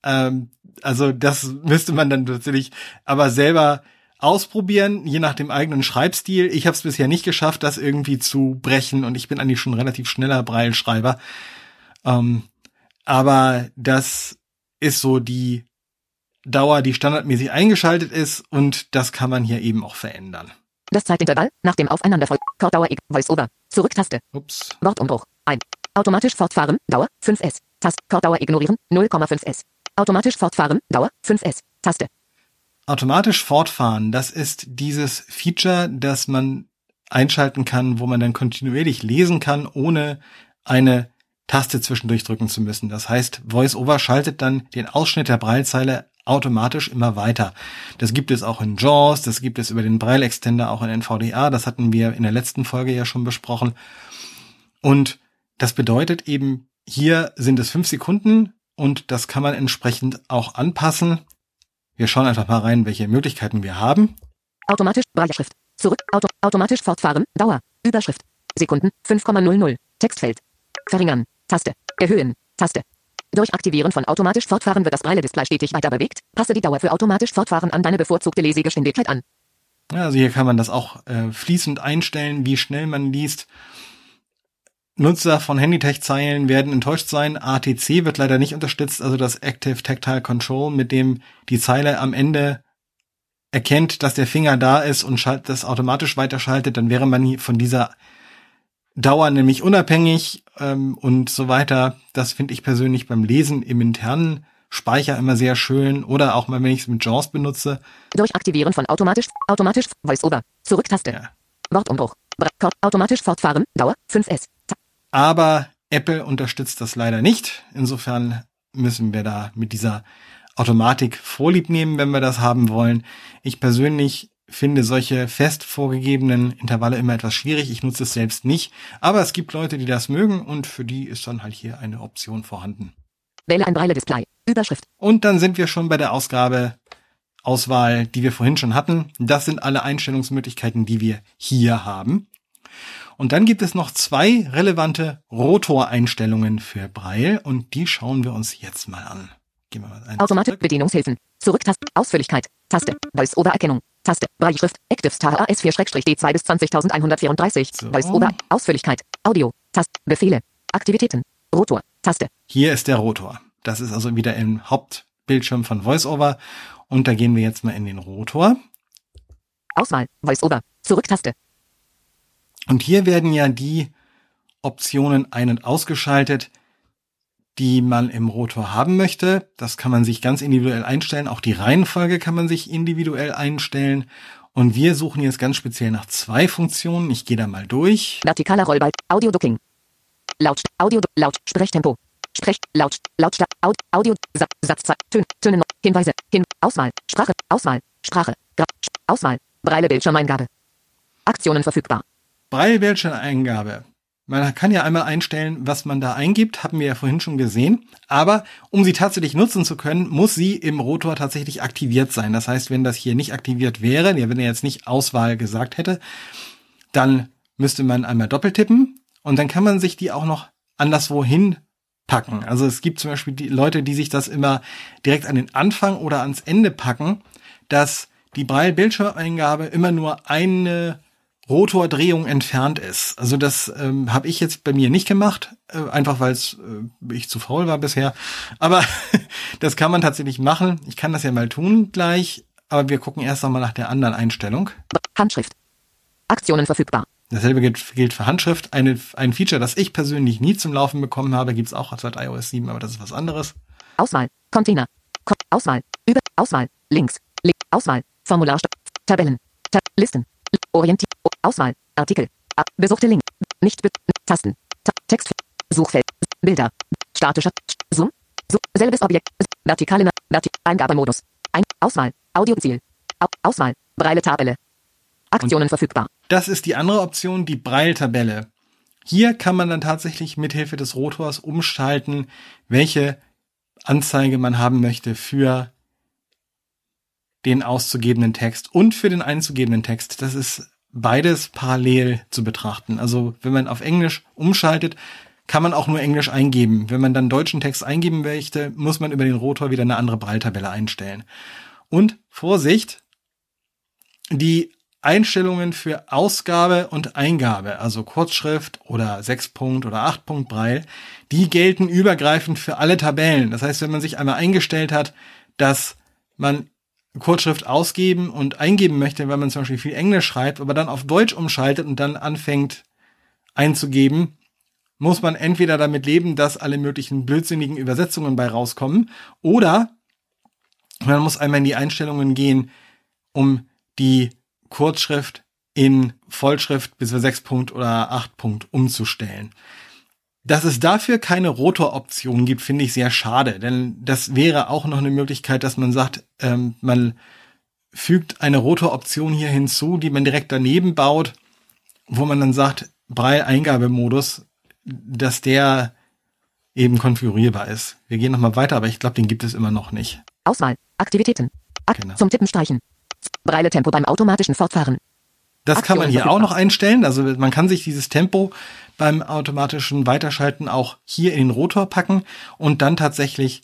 Speaker 4: Ähm, also das müsste man dann tatsächlich aber selber ausprobieren, je nach dem eigenen Schreibstil. Ich habe es bisher nicht geschafft, das irgendwie zu brechen und ich bin eigentlich schon relativ schneller Breilschreiber. Ähm, aber das ist so die Dauer, die standardmäßig eingeschaltet ist und das kann man hier eben auch verändern.
Speaker 2: Das Zeitintervall, nach dem Aufeinanderfolg, Kortdauer, Voice-Over, Zurücktaste,
Speaker 4: Ups.
Speaker 2: Wortumbruch, ein. Automatisch fortfahren, Dauer, 5S, Taste, Kortdauer ignorieren, 0,5S. Automatisch fortfahren, Dauer, 5S, Taste.
Speaker 4: Automatisch fortfahren, das ist dieses Feature, das man einschalten kann, wo man dann kontinuierlich lesen kann, ohne eine Taste zwischendurch drücken zu müssen. Das heißt, VoiceOver schaltet dann den Ausschnitt der Braillezeile automatisch immer weiter. Das gibt es auch in JAWS, das gibt es über den Braille Extender auch in NVDA, das hatten wir in der letzten Folge ja schon besprochen. Und das bedeutet eben, hier sind es fünf Sekunden und das kann man entsprechend auch anpassen. Wir schauen einfach mal rein, welche Möglichkeiten wir haben.
Speaker 2: Automatisch, Brailleschrift, zurück, Auto, automatisch fortfahren, Dauer, Überschrift, Sekunden, 5,00, Textfeld, verringern, Taste, erhöhen, Taste, durch Aktivieren von automatisch Fortfahren wird das Braille-Display stetig weiter bewegt. Passe die Dauer für automatisch Fortfahren an deine bevorzugte Lesegeschwindigkeit an.
Speaker 4: Also hier kann man das auch äh, fließend einstellen, wie schnell man liest. Nutzer von Handytech-Zeilen werden enttäuscht sein. ATC wird leider nicht unterstützt, also das Active Tactile Control, mit dem die Zeile am Ende erkennt, dass der Finger da ist und das automatisch weiterschaltet, dann wäre man von dieser Dauer nämlich unabhängig ähm, und so weiter. Das finde ich persönlich beim Lesen im internen Speicher immer sehr schön oder auch mal, wenn ich es mit JAWS benutze.
Speaker 2: Durch Aktivieren von automatisch, automatisch, VoiceOver, Zurücktaste, ja. Wortumbruch, automatisch fortfahren, Dauer, 5S. Ta
Speaker 4: Aber Apple unterstützt das leider nicht. Insofern müssen wir da mit dieser Automatik Vorlieb nehmen, wenn wir das haben wollen. Ich persönlich finde solche fest vorgegebenen Intervalle immer etwas schwierig. Ich nutze es selbst nicht. Aber es gibt Leute, die das mögen und für die ist dann halt hier eine Option vorhanden.
Speaker 2: Wähle ein Braille-Display. Überschrift.
Speaker 4: Und dann sind wir schon bei der Ausgabe Auswahl, die wir vorhin schon hatten. Das sind alle Einstellungsmöglichkeiten, die wir hier haben. Und dann gibt es noch zwei relevante Rotor-Einstellungen für Braille und die schauen wir uns jetzt mal an.
Speaker 2: Gehen wir mal Automatik Bedienungshilfen. Zurücktaste. Ausführlichkeit. Taste. Voice-Over-Erkennung. Taste. Brailleschrift. Active Star AS4-D2 bis 20134. So. Voice-Over. Ausführlichkeit. Audio. Taste. Befehle. Aktivitäten. Rotor. Taste.
Speaker 4: Hier ist der Rotor. Das ist also wieder im Hauptbildschirm von VoiceOver. Und da gehen wir jetzt mal in den Rotor.
Speaker 2: Auswahl. VoiceOver. Zurücktaste.
Speaker 4: Und hier werden ja die Optionen ein- und ausgeschaltet, die man im Rotor haben möchte. Das kann man sich ganz individuell einstellen. Auch die Reihenfolge kann man sich individuell einstellen. Und wir suchen jetzt ganz speziell nach zwei Funktionen. Ich gehe da mal durch.
Speaker 2: Vertikaler Rollbalk. Audio Ducking. Laut. Audio. Laut. Sprechtempo. Sprech. Laut. Lautstark. Aud, Audio. Satz. Satzzeit. Tön, Töne. Hinweise. Hin. Auswahl. Sprache. Auswahl. Sprache. Gra, Auswahl. Breile Bildschirmeingabe. Aktionen verfügbar.
Speaker 4: Breile Bildschirmeingabe. Man kann ja einmal einstellen, was man da eingibt, haben wir ja vorhin schon gesehen. Aber um sie tatsächlich nutzen zu können, muss sie im Rotor tatsächlich aktiviert sein. Das heißt, wenn das hier nicht aktiviert wäre, wenn er jetzt nicht Auswahl gesagt hätte, dann müsste man einmal doppeltippen und dann kann man sich die auch noch anderswo hinpacken. Also es gibt zum Beispiel die Leute, die sich das immer direkt an den Anfang oder ans Ende packen, dass die Braille-Bildschirmeingabe immer nur eine Rotordrehung entfernt ist. Also das ähm, habe ich jetzt bei mir nicht gemacht, äh, einfach weil es äh, ich zu faul war bisher. Aber [LAUGHS] das kann man tatsächlich machen. Ich kann das ja mal tun gleich, aber wir gucken erst einmal nach der anderen Einstellung.
Speaker 2: Handschrift. Aktionen verfügbar.
Speaker 4: Dasselbe gilt, gilt für Handschrift. Eine, ein Feature, das ich persönlich nie zum Laufen bekommen habe, gibt's auch seit iOS 7, aber das ist was anderes.
Speaker 2: Auswahl. Container. Ko Auswahl. Über. Auswahl. Links. Link. Auswahl. Formular. Tabellen. Tab Listen. Orientier. Auswahl. Artikel. Besuchte Link. Nicht be Tasten. Ta Text. Suchfeld. Bilder. Statischer. Zoom. So selbes Objekt. Vertikale Verti Eingabemodus. Ein Auswahl. Audioziel. Au Auswahl. Breile Tabelle. Aktionen Und verfügbar.
Speaker 4: Das ist die andere Option, die Breil-Tabelle. Hier kann man dann tatsächlich mithilfe des Rotors umschalten, welche Anzeige man haben möchte für den auszugebenden Text und für den einzugebenden Text. Das ist beides parallel zu betrachten. Also wenn man auf Englisch umschaltet, kann man auch nur Englisch eingeben. Wenn man dann deutschen Text eingeben möchte, muss man über den Rotor wieder eine andere Breiltabelle einstellen. Und Vorsicht, die Einstellungen für Ausgabe und Eingabe, also Kurzschrift oder 6-Punkt oder 8-Punkt Breil, die gelten übergreifend für alle Tabellen. Das heißt, wenn man sich einmal eingestellt hat, dass man Kurzschrift ausgeben und eingeben möchte, weil man zum Beispiel viel Englisch schreibt, aber dann auf Deutsch umschaltet und dann anfängt einzugeben, muss man entweder damit leben, dass alle möglichen blödsinnigen Übersetzungen bei rauskommen, oder man muss einmal in die Einstellungen gehen, um die Kurzschrift in Vollschrift bis 6 Punkt oder 8 Punkt umzustellen. Dass es dafür keine Rotoroption gibt, finde ich sehr schade, denn das wäre auch noch eine Möglichkeit, dass man sagt, ähm, man fügt eine Rotoroption hier hinzu, die man direkt daneben baut, wo man dann sagt, Braille-Eingabemodus, dass der eben konfigurierbar ist. Wir gehen nochmal weiter, aber ich glaube, den gibt es immer noch nicht.
Speaker 2: Auswahl, Aktivitäten, Ak genau. zum Tippen streichen, Breile-Tempo beim automatischen Fortfahren.
Speaker 4: Das kann man hier auch noch einstellen. Also man kann sich dieses Tempo beim automatischen Weiterschalten auch hier in den Rotor packen und dann tatsächlich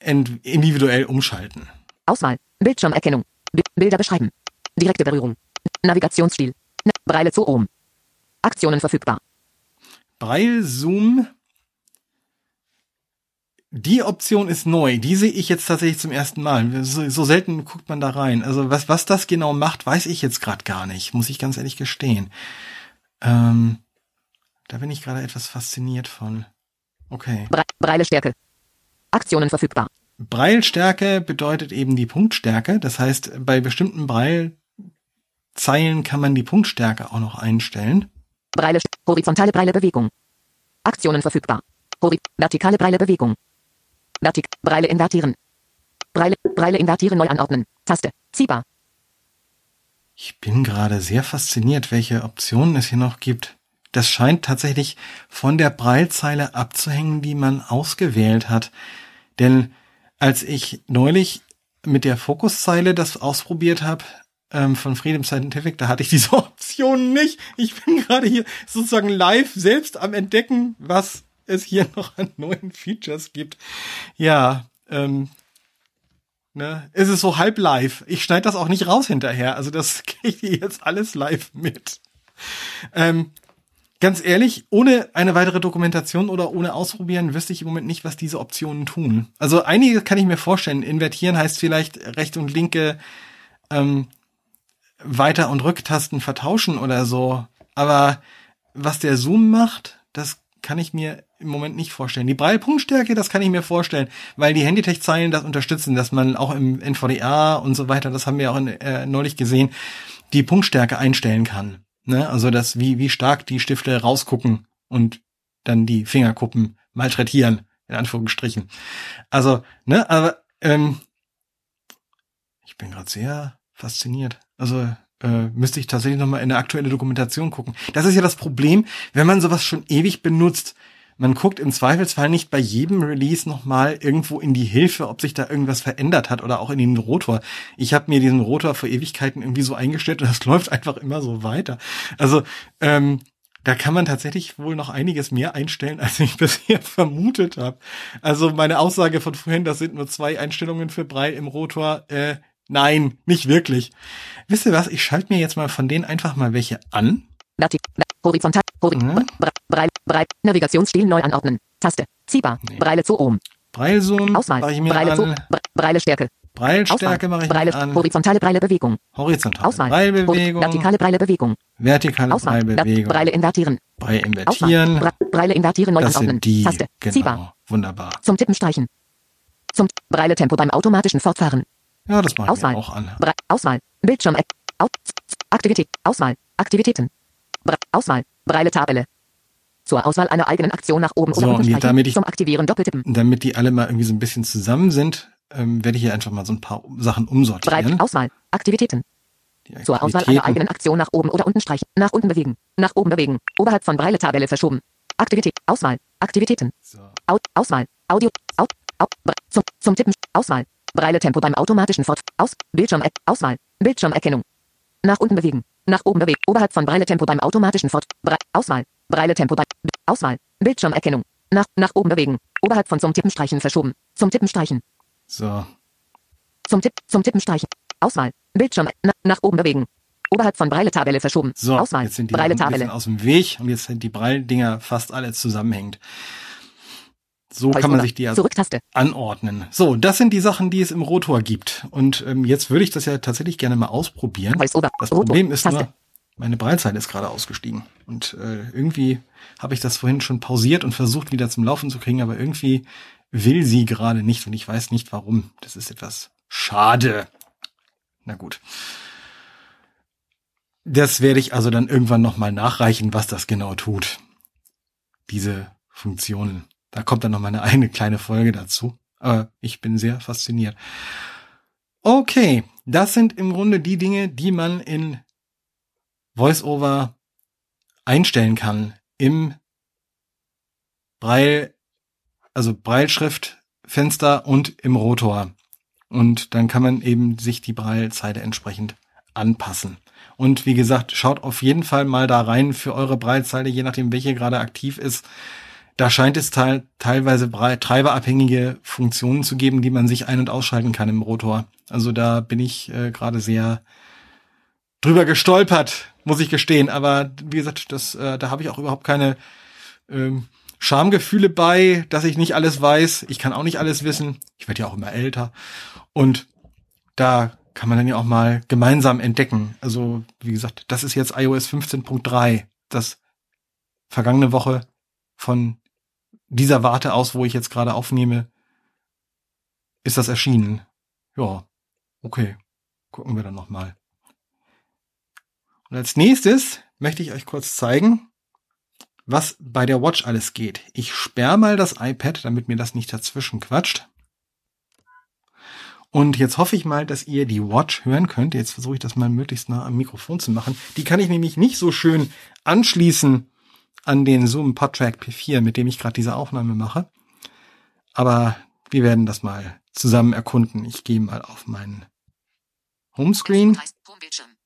Speaker 4: individuell umschalten.
Speaker 2: Auswahl, Bildschirmerkennung, Bilder beschreiben, direkte Berührung, Navigationsstil, Breile zu oben. Aktionen verfügbar.
Speaker 4: Breil Zoom die Option ist neu. Die sehe ich jetzt tatsächlich zum ersten Mal. So, so selten guckt man da rein. Also was, was das genau macht, weiß ich jetzt gerade gar nicht, muss ich ganz ehrlich gestehen. Ähm, da bin ich gerade etwas fasziniert von. Okay.
Speaker 2: Bre Breilestärke. Aktionen verfügbar.
Speaker 4: Breilstärke bedeutet eben die Punktstärke. Das heißt, bei bestimmten Breilzeilen kann man die Punktstärke auch noch einstellen.
Speaker 2: Breile, horizontale Breilebewegung. Aktionen verfügbar. Hori vertikale Breilebewegung. Vertik. Breile invertieren. Breile, Breile invertieren neu anordnen. Taste. Ziehbar.
Speaker 4: Ich bin gerade sehr fasziniert, welche Optionen es hier noch gibt. Das scheint tatsächlich von der Breilzeile abzuhängen, die man ausgewählt hat. Denn als ich neulich mit der Fokuszeile das ausprobiert habe, ähm, von Freedom Scientific, da hatte ich diese [LAUGHS] Option nicht. Ich bin gerade hier sozusagen live selbst am Entdecken, was es hier noch an neuen Features gibt. Ja, ähm, ne, ist es so halb live. Ich schneide das auch nicht raus hinterher. Also das [LAUGHS] kriege ich jetzt alles live mit. Ähm, ganz ehrlich, ohne eine weitere Dokumentation oder ohne Ausprobieren wüsste ich im Moment nicht, was diese Optionen tun. Also einige kann ich mir vorstellen. Invertieren heißt vielleicht rechte und linke ähm, Weiter- und Rücktasten vertauschen oder so. Aber was der Zoom macht, das kann ich mir im Moment nicht vorstellen. Die Braille-Punktstärke, das kann ich mir vorstellen, weil die Handytech-Zeilen das unterstützen, dass man auch im NVDA und so weiter, das haben wir auch in, äh, neulich gesehen, die Punktstärke einstellen kann. Ne? Also das, wie, wie stark die Stifte rausgucken und dann die Fingerkuppen malträtieren, in Anführungsstrichen. Also, ne, aber ähm, ich bin gerade sehr fasziniert. Also äh, müsste ich tatsächlich noch mal in eine aktuelle Dokumentation gucken. Das ist ja das Problem, wenn man sowas schon ewig benutzt. Man guckt im Zweifelsfall nicht bei jedem Release noch mal irgendwo in die Hilfe, ob sich da irgendwas verändert hat oder auch in den Rotor. Ich habe mir diesen Rotor vor Ewigkeiten irgendwie so eingestellt und das [LAUGHS] läuft einfach immer so weiter. Also ähm, da kann man tatsächlich wohl noch einiges mehr einstellen, [LAUGHS] als ich bisher vermutet habe. Also meine Aussage von vorhin, das sind nur zwei Einstellungen für Brei im Rotor, äh, nein, nicht wirklich. Wisst ihr was, ich schalte mir jetzt mal von denen einfach mal welche an.
Speaker 2: Horizontal, hori
Speaker 4: Mhm.
Speaker 2: Bre Breil, Breil, Navigationsstil neu anordnen. Taste. Ziehbar.
Speaker 4: Nee.
Speaker 2: Breile zu oben.
Speaker 4: Breilzoom
Speaker 2: Auswahl.
Speaker 4: mache ich mir
Speaker 2: Breile zu, Breile Stärke.
Speaker 4: Breilstärke mache ich
Speaker 2: Breile,
Speaker 4: an.
Speaker 2: horizontale Breile Bewegung.
Speaker 4: Horizontale
Speaker 2: Auswahl.
Speaker 4: Breilbewegung.
Speaker 2: Hori- Vertikale Breile Bewegung.
Speaker 4: Vertikale
Speaker 2: Auswahl.
Speaker 4: Breilbewegung.
Speaker 2: Breile invertieren.
Speaker 4: Brei
Speaker 2: Auswahl.
Speaker 4: invertieren.
Speaker 2: Bre Breile invertieren neu
Speaker 4: Das
Speaker 2: anordnen.
Speaker 4: sind die.
Speaker 2: Taste. Ziehbar.
Speaker 4: Genau. Wunderbar.
Speaker 2: Zum Tippen streichen. Zum Breile Tempo beim automatischen Fortfahren.
Speaker 4: Ja, das mache ich
Speaker 2: Auswahl.
Speaker 4: auch an.
Speaker 2: Bre Auswahl. Bildschirm. Aktivität. Auswahl. Aktivitäten. Auswahl. Breile Tabelle. Zur Auswahl einer eigenen Aktion nach oben
Speaker 4: So,
Speaker 2: oder
Speaker 4: damit ich-
Speaker 2: Zum Aktivieren doppeltippen.
Speaker 4: Damit die alle mal irgendwie so ein bisschen zusammen sind, ähm, werde ich hier einfach mal so ein paar Sachen umsortieren.
Speaker 2: Breit. Auswahl. Aktivitäten.
Speaker 4: Die
Speaker 2: Zur Auswahl einer
Speaker 4: Aktivitäten.
Speaker 2: eigenen Aktion nach oben oder unten streichen. Nach unten bewegen. Nach oben bewegen. Oberhalb von Breile-Tabelle verschoben. Aktivität. Auswahl. Aktivitäten.
Speaker 4: So.
Speaker 2: Au Auswahl. Audio. Au Au Bre zum, zum Tippen. Auswahl. Breile-Tempo beim automatischen Fort. Aus. Bildschirm. Auswahl. Bildschirmerkennung. Nach unten bewegen. Nach oben bewegen. Oberhalb von Breile-Tempo beim automatischen Fort. Bre Auswahl. Breile-Tempo bei. B Auswahl. Bildschirmerkennung. Nach, nach oben bewegen. Oberhalb von zum Tippen streichen verschoben. Zum Tippen streichen.
Speaker 4: So.
Speaker 2: Zum Tipp, zum Tippen streichen. Auswahl. Bildschirm. Na, nach oben bewegen. Oberhalb von Breile-Tabelle verschoben.
Speaker 4: So,
Speaker 2: Auswahl.
Speaker 4: jetzt sind die
Speaker 2: Breile-Tabelle.
Speaker 4: aus dem Weg und jetzt sind die Breildinger fast alle zusammenhängend. So kann man sich die also
Speaker 2: Zurücktaste.
Speaker 4: anordnen. So, das sind die Sachen, die es im Rotor gibt. Und ähm, jetzt würde ich das ja tatsächlich gerne mal ausprobieren. Das. Problem ist nur, meine Breilzeit ist gerade ausgestiegen. Und äh, irgendwie habe ich das vorhin schon pausiert und versucht wieder zum Laufen zu kriegen, aber irgendwie will sie gerade nicht und ich weiß nicht warum. Das ist etwas schade. Na gut. Das werde ich also dann irgendwann nochmal nachreichen, was das genau tut. Diese Funktionen. Da kommt dann noch mal eine eigene kleine Folge dazu. Aber ich bin sehr fasziniert. Okay, das sind im Grunde die Dinge, die man in VoiceOver einstellen kann im Braille, also Brailleschriftfenster und im Rotor. Und dann kann man eben sich die Braillezeile entsprechend anpassen. Und wie gesagt, schaut auf jeden Fall mal da rein für eure Braillezeile, je nachdem welche gerade aktiv ist. Da scheint es teil, teilweise treiberabhängige Funktionen zu geben, die man sich ein- und ausschalten kann im Rotor. Also da bin ich äh, gerade sehr drüber gestolpert, muss ich gestehen. Aber wie gesagt, das, äh, da habe ich auch überhaupt keine ähm, Schamgefühle bei, dass ich nicht alles weiß. Ich kann auch nicht alles wissen. Ich werde ja auch immer älter. Und da kann man dann ja auch mal gemeinsam entdecken. Also, wie gesagt, das ist jetzt iOS 15.3, das vergangene Woche von dieser Warte aus, wo ich jetzt gerade aufnehme, ist das erschienen. Ja, okay. Gucken wir dann noch mal. Und als nächstes möchte ich euch kurz zeigen, was bei der Watch alles geht. Ich sperre mal das iPad, damit mir das nicht dazwischen quatscht. Und jetzt hoffe ich mal, dass ihr die Watch hören könnt. Jetzt versuche ich das mal möglichst nah am Mikrofon zu machen. Die kann ich nämlich nicht so schön anschließen an den Zoom PodTrack P4, mit dem ich gerade diese Aufnahme mache. Aber wir werden das mal zusammen erkunden. Ich gehe mal auf meinen Homescreen.
Speaker 2: Homebildschirm.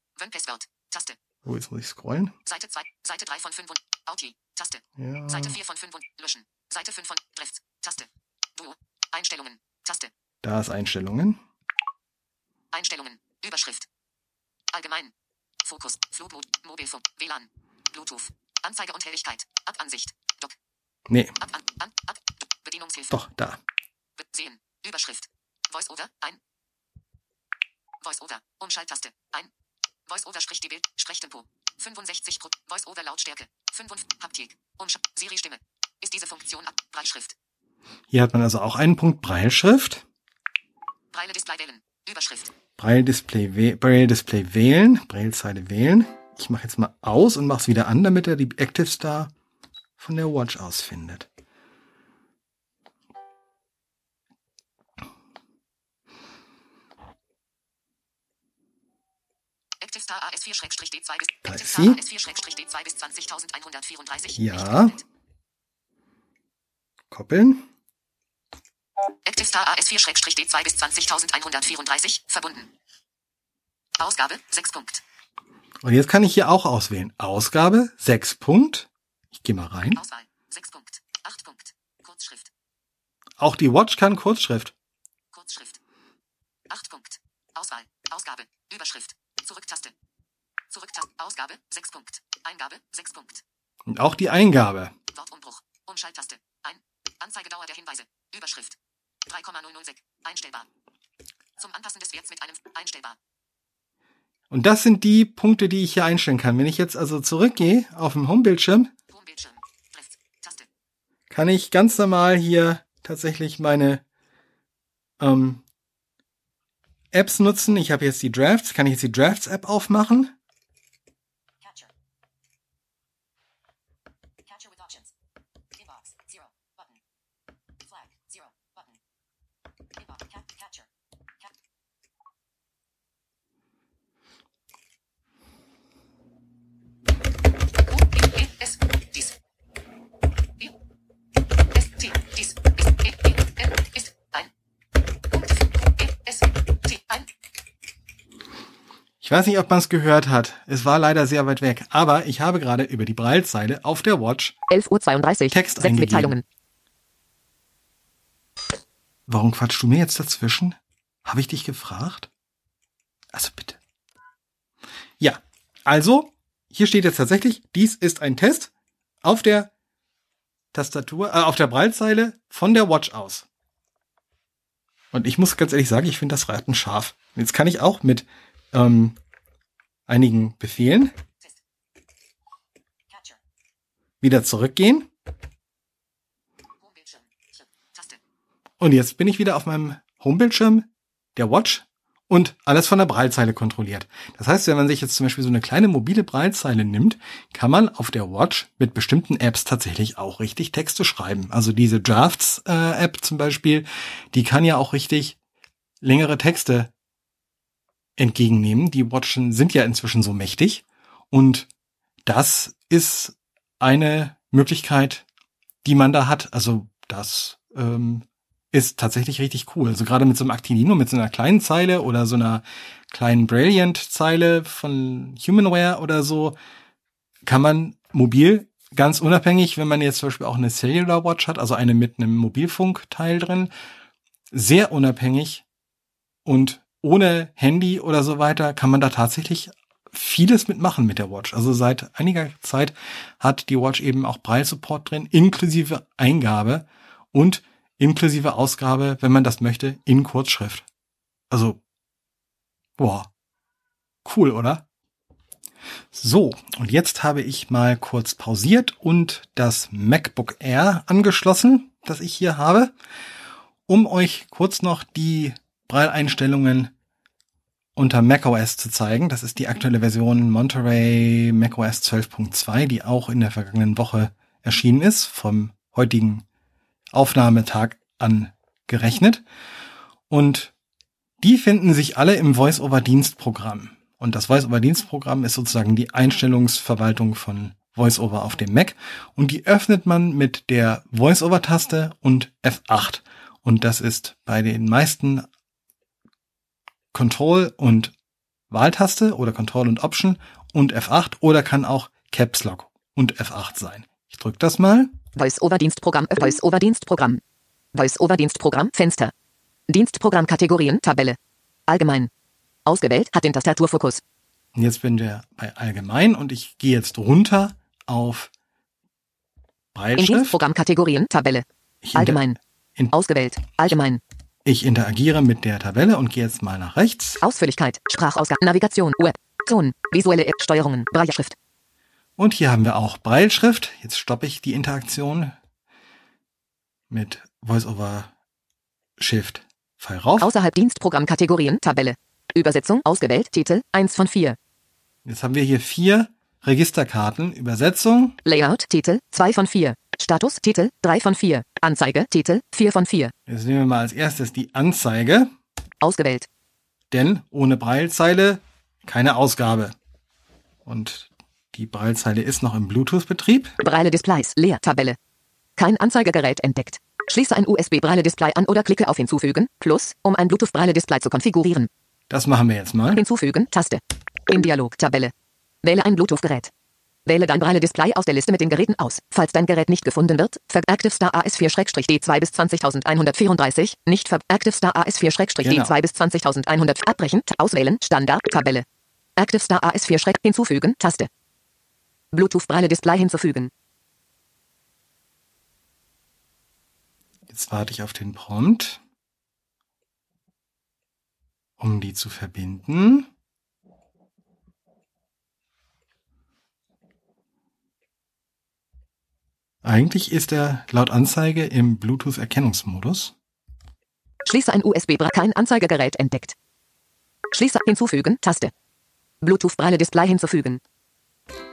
Speaker 2: Taste.
Speaker 4: Oh, jetzt muss ich scrollen.
Speaker 2: Seite 2, Seite 3 von 5 und Auti. Taste.
Speaker 4: Ja.
Speaker 2: Seite 4 von 5 und löschen. Seite 5 von Drift. Taste. Duo. Einstellungen. Taste.
Speaker 4: Da ist Einstellungen.
Speaker 2: Einstellungen. Überschrift. Allgemein. Fokus. Flugmodus. Mobilfunk. WLAN. Bluetooth. Anzeige und Helligkeit. Ab Ansicht. Dock.
Speaker 4: Nee,
Speaker 2: Ab an. An. Ab. Bedienungshilfe.
Speaker 4: doch, da.
Speaker 2: Be sehen. Überschrift. Voice-over. Ein. Voice-over. Umschalttaste. Ein. Voice-Over-DB. Sprechtempo. 65 Pro. Voice-Over-Lautstärke. 5 Haptik. Umsch Siri-Stimme. Ist diese Funktion ab. Breitschrift.
Speaker 4: Hier hat man also auch einen Punkt Breilschrift.
Speaker 2: Breile Display wählen. Überschrift.
Speaker 4: Braille Display, Braille Display wählen, Braillezeile wählen. Ich mache jetzt mal aus und mache es wieder an, damit er die Active Star von der Watch aus findet.
Speaker 2: Active Star AS4-D2 bis
Speaker 4: Da
Speaker 2: Active
Speaker 4: ist
Speaker 2: Star
Speaker 4: sie.
Speaker 2: AS4-D2 bis 20134.
Speaker 4: Ja. Koppeln.
Speaker 2: Active Star AS4-D2 bis 20134 verbunden. Ausgabe 6 Punkt.
Speaker 4: Und jetzt kann ich hier auch auswählen. Ausgabe 6 Punkt. Ich gehe mal rein.
Speaker 2: Auswahl 6 Punkt. 8 Punkt. Kurzschrift.
Speaker 4: Auch die Watch kann Kurzschrift.
Speaker 2: Kurzschrift. 8 Punkt. Auswahl. Ausgabe. Überschrift. Zurücktaste. Zurücktaste. Ausgabe 6 Punkt. Eingabe 6 Punkt.
Speaker 4: Und auch die Eingabe.
Speaker 2: Wortumbruch. Umschalttaste. Ein. Anzeigedauer der Hinweise. Überschrift. 3,006. Einstellbar. Zum Anpassen des Werts mit einem einstellbar.
Speaker 4: Und das sind die Punkte, die ich hier einstellen kann. Wenn ich jetzt also zurückgehe auf dem Homebildschirm,
Speaker 2: Homebildschirm.
Speaker 4: Kann ich ganz normal hier tatsächlich meine ähm, Apps nutzen. Ich habe jetzt die Drafts. Kann ich jetzt die Drafts-App aufmachen? Weiß nicht, ob man es gehört hat. Es war leider sehr weit weg. Aber ich habe gerade über die Braillezeile auf der Watch
Speaker 2: 11.32 Uhr.
Speaker 4: Text eingegeben.
Speaker 2: Mitteilungen.
Speaker 4: Warum quatschst du mir jetzt dazwischen? Habe ich dich gefragt? Also bitte. Ja, also, hier steht jetzt tatsächlich, dies ist ein Test auf der Tastatur, äh, auf der Braillezeile von der Watch aus. Und ich muss ganz ehrlich sagen, ich finde das Raten scharf. Jetzt kann ich auch mit ähm, einigen Befehlen wieder zurückgehen. Und jetzt bin ich wieder auf meinem Homebildschirm der Watch und alles von der Braillezeile kontrolliert. Das heißt, wenn man sich jetzt zum Beispiel so eine kleine mobile Braillezeile nimmt, kann man auf der Watch mit bestimmten Apps tatsächlich auch richtig Texte schreiben. Also diese Drafts-App zum Beispiel, die kann ja auch richtig längere Texte entgegennehmen. Die Watchen sind ja inzwischen so mächtig. Und das ist eine Möglichkeit, die man da hat. Also das ähm, ist tatsächlich richtig cool. Also gerade mit so einem Actinino, mit so einer kleinen Zeile oder so einer kleinen Brilliant-Zeile von Humanware oder so, kann man mobil ganz unabhängig, wenn man jetzt zum Beispiel auch eine Cellular Watch hat, also eine mit einem Mobilfunkteil drin, sehr unabhängig und ohne Handy oder so weiter kann man da tatsächlich vieles mitmachen mit der Watch. Also seit einiger Zeit hat die Watch eben auch Braille-Support drin, inklusive Eingabe und inklusive Ausgabe, wenn man das möchte, in Kurzschrift. Also, boah, cool, oder? So, und jetzt habe ich mal kurz pausiert und das MacBook Air angeschlossen, das ich hier habe, um euch kurz noch die Braille-Einstellungen unter macOS zu zeigen. Das ist die aktuelle Version Monterey macOS 12.2, die auch in der vergangenen Woche erschienen ist, vom heutigen Aufnahmetag an gerechnet. Und die finden sich alle im Voice-over-Dienstprogramm. Und das Voice-over-Dienstprogramm ist sozusagen die Einstellungsverwaltung von VoiceOver auf dem Mac. Und die öffnet man mit der Voice-over-Taste und F8. Und das ist bei den meisten Control und Wahltaste oder Control und Option und F8 oder kann auch Caps Lock und F8 sein. Ich drücke das mal.
Speaker 2: Voice-over-Dienstprogramm, äh, Voice-over-Dienstprogramm. Voice-over-Dienstprogramm, Fenster. Dienstprogramm Kategorien, Tabelle. Allgemein. Ausgewählt hat den Tastaturfokus.
Speaker 4: Jetzt bin wir bei Allgemein und ich gehe jetzt runter auf
Speaker 2: In
Speaker 4: Breitschrift.
Speaker 2: Dienstprogramm Kategorien, Tabelle.
Speaker 4: Ich,
Speaker 2: Allgemein.
Speaker 4: in-
Speaker 2: Ausgewählt. Allgemein.
Speaker 4: Ich interagiere mit der Tabelle und gehe jetzt mal nach rechts.
Speaker 2: Ausführlichkeit. Sprachausgabe. Navigation. Web. Ton, visuelle App, Steuerungen, Brailleschrift.
Speaker 4: Und hier haben wir auch Breilschrift. Jetzt stoppe ich die Interaktion mit VoiceOver Shift Pfeil rauf.
Speaker 2: Außerhalb Dienstprogrammkategorien, Tabelle. Übersetzung, ausgewählt, Titel, 1 von 4.
Speaker 4: Jetzt haben wir hier vier Registerkarten. Übersetzung,
Speaker 2: Layout, Titel, 2 von 4. Status, Titel, 3 von 4. Anzeige, Titel, 4 von 4.
Speaker 4: Jetzt nehmen wir mal als erstes die Anzeige,
Speaker 2: Ausgewählt.
Speaker 4: denn ohne Breilzeile keine Ausgabe. Und die Breilzeile ist noch im Bluetooth-Betrieb.
Speaker 2: Braille Displays, leer, Tabelle. Kein Anzeigegerät entdeckt. Schließe ein USB-Braille-Display an oder klicke auf Hinzufügen, Plus, um ein Bluetooth-Braille-Display zu konfigurieren.
Speaker 4: Das machen wir jetzt mal.
Speaker 2: Hinzufügen, Taste. Im Dialog, Tabelle. Wähle ein Bluetooth-Gerät. Wähle dein Braille-Display aus der Liste mit den Geräten aus. Falls dein Gerät nicht gefunden wird, ver Active Star AS4-D2 bis 20134, nicht ver Active Star AS4-D2
Speaker 4: Genau.
Speaker 2: bis 20100 abbrechen, auswählen, Standard, Tabelle. Active Star AS4 hinzufügen, Taste. Bluetooth Braille-Display hinzufügen.
Speaker 4: Jetzt warte ich auf den Prompt, um die zu verbinden. Eigentlich ist er laut Anzeige im Bluetooth-Erkennungsmodus.
Speaker 2: Schließe ein USB-Braille, kein Anzeigegerät entdeckt. Schließe hinzufügen, Taste. Bluetooth Braille-Display hinzufügen.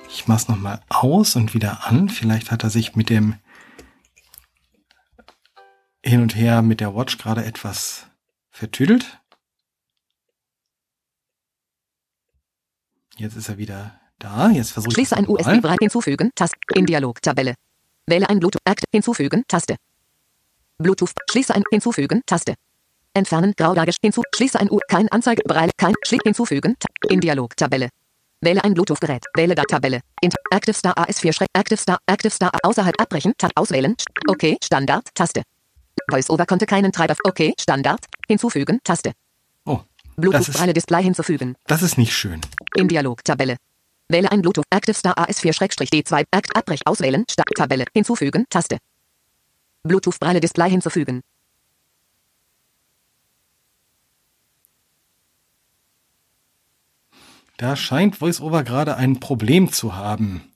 Speaker 4: Ich mach's nochmal aus und wieder an. Vielleicht hat er sich mit dem hin und her mit der Watch gerade etwas vertüdelt. Jetzt ist er wieder da. Jetzt versuche ich
Speaker 2: Schließe ein. USB-Braille hinzufügen, Taste. Im Dialog, Tabelle. Wähle ein Bluetooth Act hinzufügen, Taste. Bluetooth schließe ein hinzufügen, Taste. Entfernen graudagisch hinzu schließe ein U kein Anzeige Braille kein schließ hinzufügen Ta im Dialog Tabelle. Wähle ein Bluetooth Gerät. Wähle da Tabelle. Inter Active Star AS4 Schreck Active Star Active Star außerhalb abbrechen Tab auswählen. Okay, Standard Taste. VoiceOver konnte keinen Treiber. Okay, Standard hinzufügen Taste.
Speaker 4: Oh, das
Speaker 2: Bluetooth
Speaker 4: ist,
Speaker 2: Braille Display hinzufügen.
Speaker 4: das ist nicht schön.
Speaker 2: Im Dialog Tabelle. Wähle ein Bluetooth Active Star AS4-D2 Act Abbrech auswählen Start Tabelle hinzufügen Taste. Bluetooth Braille Display hinzufügen.
Speaker 4: Da scheint VoiceOver gerade ein Problem zu haben.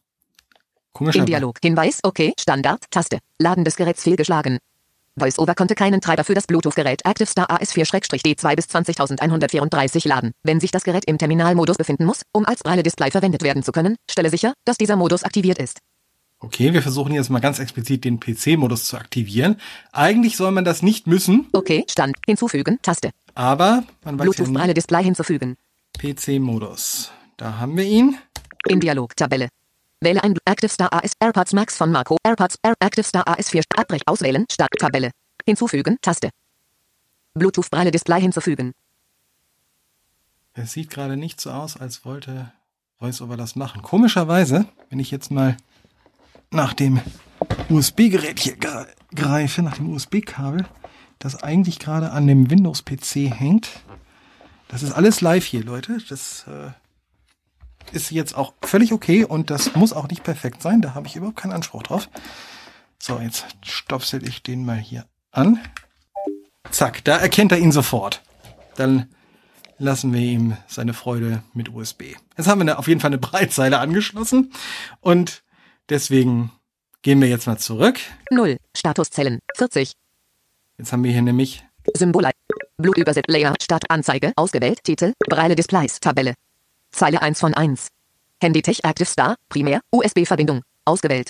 Speaker 4: Komischer
Speaker 2: Im Dialog Hinweis Okay Standard Taste. Laden des Geräts fehlgeschlagen. VoiceOver konnte keinen Treiber für das Bluetooth-Gerät Active Star AS4-D2 bis 20134 laden. Wenn sich das Gerät im Terminalmodus befinden muss, um als Braille-Display verwendet werden zu können, stelle sicher, dass dieser Modus aktiviert ist.
Speaker 4: Okay, wir versuchen jetzt mal ganz explizit den PC-Modus zu aktivieren. Eigentlich soll man das nicht müssen,
Speaker 2: Okay Stand hinzufügen Taste.
Speaker 4: aber man weiß ja
Speaker 2: Bluetooth
Speaker 4: nie.
Speaker 2: Braille Display hinzufügen.
Speaker 4: PC-Modus. Da haben wir ihn.
Speaker 2: Im Dialog Tabelle. Wähle ein Active Star AS AirPods Max von Marco. AirPods Air Active Star AS4 Abbrech auswählen Start Tabelle. Hinzufügen Taste. Bluetooth Braille Display hinzufügen.
Speaker 4: Es sieht gerade nicht so aus, als wollte VoiceOver das machen. Komischerweise, wenn ich jetzt mal nach dem USB-Gerät hier gre- greife, nach dem USB-Kabel, das eigentlich gerade an dem Windows-PC hängt. Das ist alles live hier, Leute. Das äh, ist jetzt auch völlig okay und das muss auch nicht perfekt sein. Da habe ich überhaupt keinen Anspruch drauf. So, jetzt stopsel ich den mal hier an. Zack, da erkennt er ihn sofort. Dann lassen wir ihm seine Freude mit USB. Jetzt haben wir eine, auf jeden Fall eine Breitseile angeschlossen und deswegen gehen wir jetzt mal zurück.
Speaker 2: 0. Statuszellen 40.
Speaker 4: Jetzt haben wir hier nämlich
Speaker 2: Symbol. Blut übersetzt Layer Start Anzeige ausgewählt Titel Braille Displays Tabelle. Zeile 1 von 1. Handytech Active Star Primär USB Verbindung ausgewählt.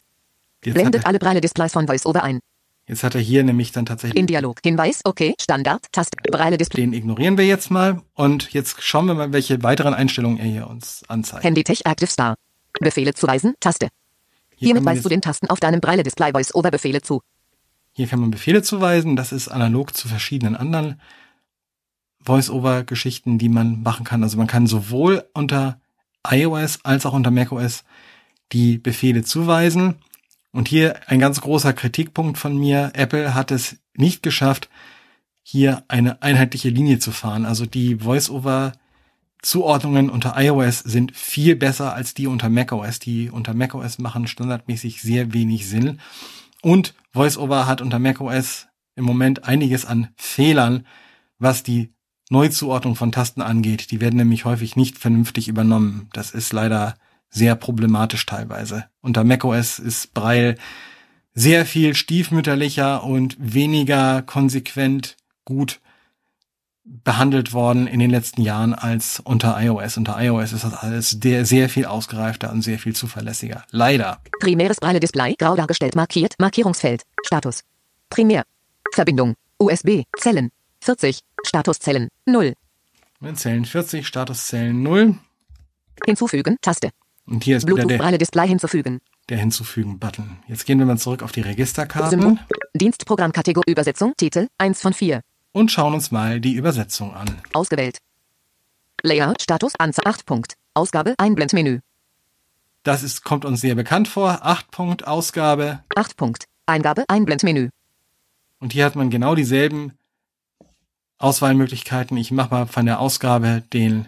Speaker 4: jetzt
Speaker 2: Blendet
Speaker 4: er,
Speaker 2: alle Braille Displays von VoiceOver ein.
Speaker 4: jetzt hat er hier nämlich dann tatsächlich
Speaker 2: In Dialog Hinweis Okay Standard Taste Braille Display
Speaker 4: den ignorieren wir jetzt mal und jetzt schauen wir mal, welche weiteren Einstellungen er hier uns anzeigt.
Speaker 2: Handytech Active Star. Befehle zuweisen, Taste.
Speaker 4: Hier
Speaker 2: Hiermit weist du den Tasten auf deinem Braille-Display Voice-Over-Befehle zu.
Speaker 4: hier kann man Befehle zuweisen. Das ist analog zu verschiedenen anderen Voice-Over-Geschichten, die man machen kann. Also man kann sowohl unter iOS als auch unter macOS die Befehle zuweisen. Und hier ein ganz großer Kritikpunkt von mir. Apple hat es nicht geschafft, hier eine einheitliche Linie zu fahren. Also die Voice-Over Zuordnungen unter iOS sind viel besser als die unter macOS. Die unter macOS machen standardmäßig sehr wenig Sinn. Und VoiceOver hat unter macOS im Moment einiges an Fehlern, was die Neuzuordnung von Tasten angeht. Die werden nämlich häufig nicht vernünftig übernommen. Das ist leider sehr problematisch teilweise. Unter macOS ist Braille sehr viel stiefmütterlicher und weniger konsequent gut behandelt worden in den letzten Jahren als unter iOS. Unter iOS ist das alles sehr, sehr viel ausgereifter und sehr viel zuverlässiger. Leider.
Speaker 2: Primäres Braille-Display, grau dargestellt, markiert, Markierungsfeld, Status. Primär. Verbindung, USB, Zellen, 40, Statuszellen, 0.
Speaker 4: Zellen 40, Statuszellen 0.
Speaker 2: Hinzufügen, Taste.
Speaker 4: Und hier ist wieder
Speaker 2: Bluetooth
Speaker 4: der,
Speaker 2: Braille-Display hinzufügen.
Speaker 4: der Hinzufügen-Button. Jetzt gehen wir mal zurück auf die Registerkarten
Speaker 2: Symbol. Dienstprogrammkategorie Übersetzung, Titel, 1 von 4.
Speaker 4: und schauen uns mal die Übersetzung an.
Speaker 2: Ausgewählt. Layout, Status, Anzahl, 8 Punkt. Ausgabe, Einblendmenü.
Speaker 4: Das ist, kommt uns sehr bekannt vor. 8 Punkt Ausgabe.
Speaker 2: 8 Punkt. Eingabe, Einblendmenü.
Speaker 4: Und hier hat man genau dieselben Auswahlmöglichkeiten. Ich mache mal von der Ausgabe den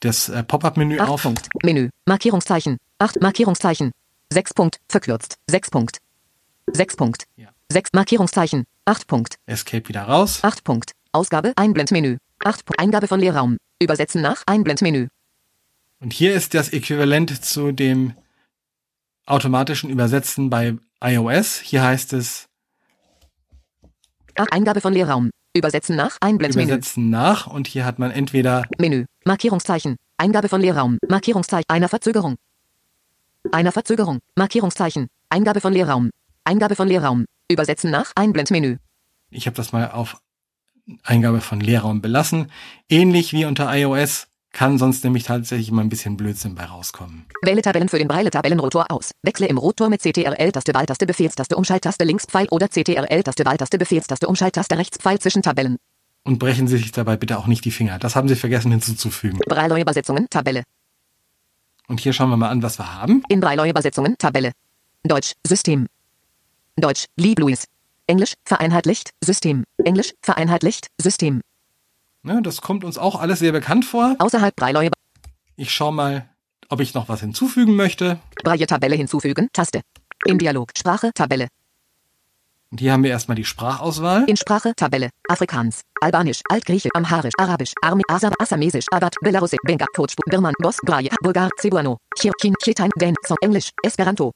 Speaker 4: das äh, Pop-up-Menü
Speaker 2: 8
Speaker 4: auf.
Speaker 2: Punkt. Menü. Markierungszeichen. 8 Markierungszeichen. 6 Punkt. Verkürzt. 6 Punkt. 6 Punkt.
Speaker 4: Ja.
Speaker 2: 6 Markierungszeichen. 8 Punkt.
Speaker 4: Escape wieder raus.
Speaker 2: 8 Punkt. Ausgabe Einblendmenü. 8 Punkt. Eingabe von Leerraum. Übersetzen nach Einblendmenü.
Speaker 4: Und hier ist das Äquivalent zu dem automatischen Übersetzen bei iOS. Hier heißt es
Speaker 2: Ach, Eingabe von Leerraum. Übersetzen nach Einblendmenü.
Speaker 4: Übersetzen nach und hier hat man entweder
Speaker 2: Menü. Markierungszeichen. Eingabe von Leerraum. Markierungszeichen. Einer Verzögerung. Einer Verzögerung. Markierungszeichen. Eingabe von Leerraum. Eingabe von Leerraum. Übersetzen nach Einblendmenü.
Speaker 4: Ich habe das mal auf Eingabe von Leerraum belassen. Ähnlich wie unter iOS kann sonst nämlich tatsächlich mal ein bisschen Blödsinn bei rauskommen.
Speaker 2: Wähle Tabellen für den Braille-Tabellenrotor aus. Wechsle im Rotor mit CTRL-Taste Wahltaste Befehlstaste Umschalttaste Linkspfeil oder CTRL-Taste Wahltaste Befehlstaste Umschalttaste Rechtspfeil zwischen Tabellen.
Speaker 4: Und brechen Sie sich dabei bitte auch nicht die Finger. Das haben Sie vergessen hinzuzufügen.
Speaker 2: Braille-Übersetzungen Tabelle.
Speaker 4: Und hier schauen wir mal an, was wir haben.
Speaker 2: In Braille-Übersetzungen Tabelle. Deutsch System. Deutsch Lieb Louis. Englisch vereinheitlicht System. Englisch vereinheitlicht System.
Speaker 4: Ne, das kommt uns auch alles sehr bekannt vor.
Speaker 2: Außerhalb Braille
Speaker 4: Ich schaue mal, ob ich noch was hinzufügen möchte.
Speaker 2: Braille Tabelle hinzufügen. Taste. Im Dialog. Sprache Tabelle.
Speaker 4: Und hier haben wir erstmal die Sprachauswahl.
Speaker 2: In Sprache Tabelle. Afrikaans, Albanisch, Altgriechisch, Amharisch, Arabisch, Armi, Asam, Assamesisch, Abat, Belarusisch, Benga, Coach, Birman, Bos, Braille, Bulgar, Cebuano, Chirkin, Chitain, Den, Song, Englisch, Esperanto.